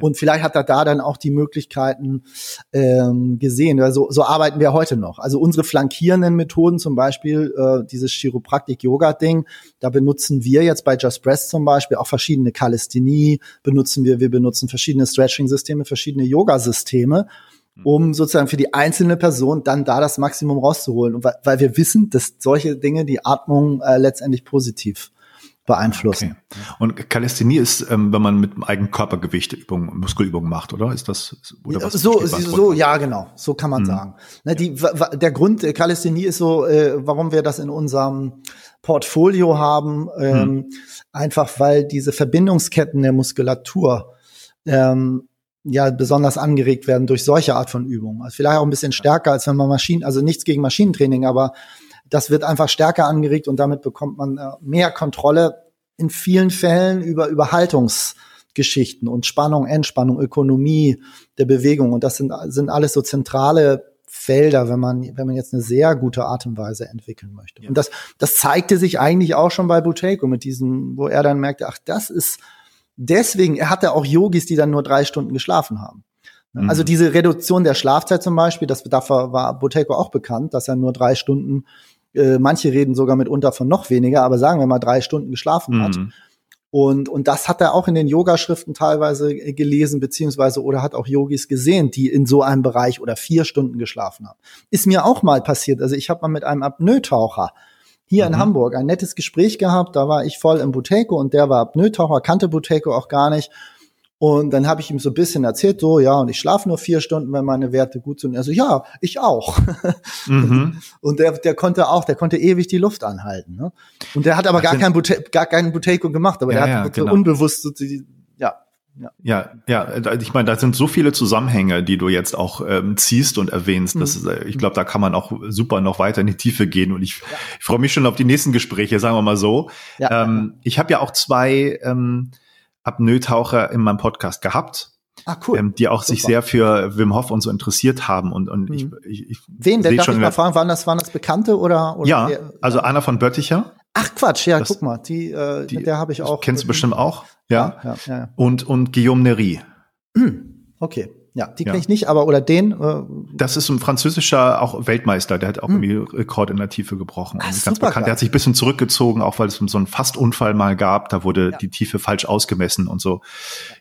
Und vielleicht hat er da dann auch die Möglichkeiten ähm, gesehen. Also so arbeiten wir heute noch. Also unsere flankierenden Methoden, zum Beispiel äh, dieses Chiropraktik-Yoga-Ding, da benutzen wir jetzt bei Just Breath zum Beispiel auch verschiedene Kalisthenie, benutzen wir, wir benutzen verschiedene Stretching-Systeme, verschiedene Yoga-Systeme um sozusagen für die einzelne Person dann da das Maximum rauszuholen. Und weil, weil wir wissen, dass solche Dinge die Atmung äh, letztendlich positiv beeinflussen. Okay. Und Kalisthenie ist, ähm, wenn man mit dem eigenen Körpergewicht Übungen, Muskelübungen macht, oder? Ist das oder was so, so, ja, genau, so kann man mhm. sagen. Ne, die, der Grund äh, ist so, äh, warum wir das in unserem Portfolio haben, ähm, mhm. einfach weil diese Verbindungsketten der Muskulatur ähm, ja besonders angeregt werden durch solche Art von Übungen. Also vielleicht auch ein bisschen stärker, als wenn man Maschinen, also nichts gegen Maschinentraining, aber das wird einfach stärker angeregt und damit bekommt man äh, mehr Kontrolle in vielen Fällen über, über Haltungsgeschichten und Spannung, Entspannung, Ökonomie der Bewegung. Und das sind, sind alles so zentrale Felder, wenn man, wenn man jetzt eine sehr gute Atemweise entwickeln möchte. Ja. Und das, das zeigte sich eigentlich auch schon bei Buteyko mit diesem, wo er dann merkte, ach, das ist deswegen, er hatte auch Yogis, die dann nur drei Stunden geschlafen haben. Mhm. Also diese Reduktion der Schlafzeit zum Beispiel, das dafür war Buteyko auch bekannt, dass er nur drei Stunden äh, manche reden sogar mitunter von noch weniger, aber sagen wir mal drei Stunden geschlafen hat. Mhm. Und, und das hat er auch in den Yoga-Schriften teilweise gelesen, beziehungsweise oder hat auch Yogis gesehen, die in so einem Bereich oder vier Stunden geschlafen haben. Ist mir auch mal passiert. Also ich habe mal mit einem Apnoe-Taucher hier mhm. in Hamburg ein nettes Gespräch gehabt. Da war ich voll im Buteyko und der war Apnoe-Taucher, kannte Buteyko auch gar nicht. Und dann habe ich ihm so ein bisschen erzählt, so, ja, und ich schlafe nur vier Stunden, wenn meine Werte gut sind. Und er so, ja, ich auch. Mhm. Und der, der konnte auch, der konnte ewig die Luft anhalten. Ne? Und der hat aber gar, kein Bute gar keinen Buteco gemacht, aber ja, der hat ja, genau. unbewusst so die, ja, ja. ja, ja, ich meine, da sind so viele Zusammenhänge, die du jetzt auch ähm, ziehst und erwähnst. Das mhm. ist, ich glaube, da kann man auch super noch weiter in die Tiefe gehen. Und ich, ja. ich freue mich schon auf die nächsten Gespräche, sagen wir mal so. Ja. Ähm, ich habe ja auch zwei ähm, Apnoe-Taucher in meinem Podcast gehabt. Ah, cool. Ähm, die auch Super. sich sehr für Wim Hof und so interessiert haben. Und, und ich, mhm. ich, ich Wen denn? Darf ich mal fragen, waren das, waren das Bekannte oder? oder ja, der, also Anna von Bötticher. Ach Quatsch, ja, das, guck mal, die, äh, die, der habe ich auch. Kennst du bestimmt auch, ja. ja, ja, ja. Und, und Guillaume Nery. Hm, okay. Ja, die kenne ich nicht, aber oder den. Äh, das ist ein französischer auch Weltmeister, der hat auch hm. irgendwie Rekord in der Tiefe gebrochen. Ach, ganz bekannt. Der hat sich ein bisschen zurückgezogen, auch weil es so einen Fastunfall mal gab. Da wurde ja. die Tiefe falsch ausgemessen und so.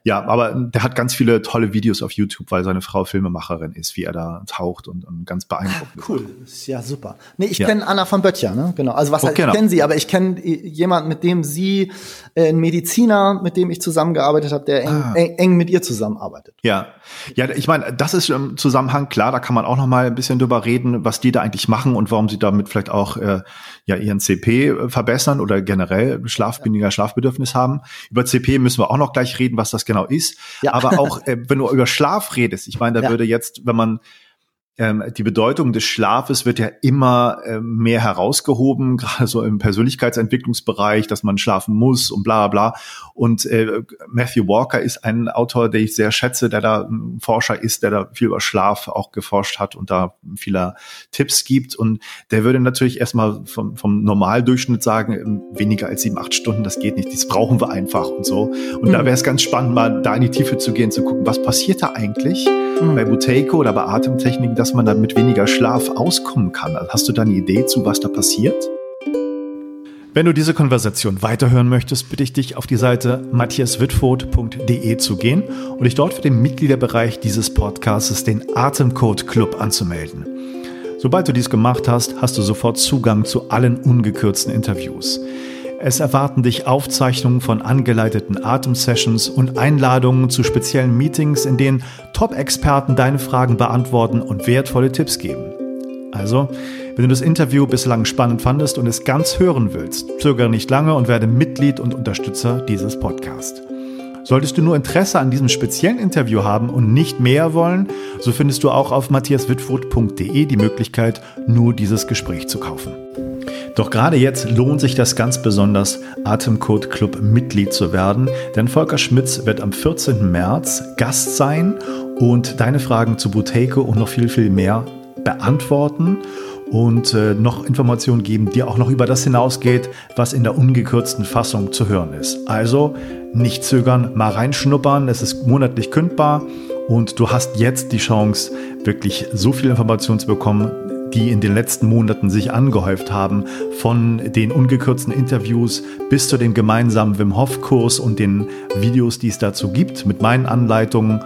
Ja, aber der hat ganz viele tolle Videos auf YouTube, weil seine Frau Filmemacherin ist, wie er da taucht und, und ganz beeindruckend. Ah, cool, ja super. Nee, ich ja. kenne Anna von Böttcher, ne? Genau. Also was oh, halt, genau. ich kenne sie, aber ich kenne jemanden, mit dem sie, äh, ein Mediziner, mit dem ich zusammengearbeitet habe, der eng, ah. eng, eng mit ihr zusammenarbeitet. Ja, ja, ich meine, das ist im Zusammenhang klar, da kann man auch noch mal ein bisschen drüber reden, was die da eigentlich machen und warum sie damit vielleicht auch äh, ja ihren CP äh, verbessern oder generell Schlaf, weniger Schlafbedürfnis haben. Über CP müssen wir auch noch gleich reden, was das genau ist. Ja. Aber auch, äh, wenn du über Schlaf redest, ich meine, da ja. würde jetzt, wenn man die Bedeutung des Schlafes wird ja immer äh, mehr herausgehoben, gerade so im Persönlichkeitsentwicklungsbereich, dass man schlafen muss und bla bla. Und äh, Matthew Walker ist ein Autor, den ich sehr schätze, der da ein Forscher ist, der da viel über Schlaf auch geforscht hat und da viele Tipps gibt. Und der würde natürlich erstmal vom, vom Normaldurchschnitt sagen, ähm, weniger als sieben, acht Stunden, das geht nicht, das brauchen wir einfach und so. Und mhm. da wäre es ganz spannend, mal da in die Tiefe zu gehen, zu gucken, was passiert da eigentlich mhm. bei Buteiko oder bei Atemtechniken, dass man dann mit weniger Schlaf auskommen kann. Also hast du da eine Idee zu, was da passiert? Wenn du diese Konversation weiterhören möchtest, bitte ich dich auf die Seite matthiaswitford.de zu gehen und dich dort für den Mitgliederbereich dieses Podcasts, den Atemcode Club, anzumelden. Sobald du dies gemacht hast, hast du sofort Zugang zu allen ungekürzten Interviews. Es erwarten dich Aufzeichnungen von angeleiteten Atemsessions und Einladungen zu speziellen Meetings, in denen Top-Experten deine Fragen beantworten und wertvolle Tipps geben. Also, wenn du das Interview bislang spannend fandest und es ganz hören willst, zögere nicht lange und werde Mitglied und Unterstützer dieses Podcasts. Solltest du nur Interesse an diesem speziellen Interview haben und nicht mehr wollen, so findest du auch auf matthiaswitfurt.de die Möglichkeit, nur dieses Gespräch zu kaufen. Doch gerade jetzt lohnt sich das ganz besonders, Atemcode Club Mitglied zu werden, denn Volker Schmitz wird am 14. März Gast sein und deine Fragen zu Buteiko und noch viel, viel mehr beantworten und äh, noch Informationen geben, die auch noch über das hinausgeht, was in der ungekürzten Fassung zu hören ist. Also nicht zögern, mal reinschnuppern, es ist monatlich kündbar und du hast jetzt die Chance, wirklich so viel Informationen zu bekommen, die in den letzten Monaten sich angehäuft haben, von den ungekürzten Interviews bis zu dem gemeinsamen Wim Hof Kurs und den Videos, die es dazu gibt, mit meinen Anleitungen.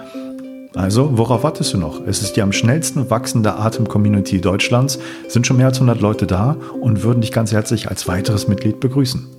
Also, worauf wartest du noch? Es ist die am schnellsten wachsende Atem-Community Deutschlands, sind schon mehr als 100 Leute da und würden dich ganz herzlich als weiteres Mitglied begrüßen.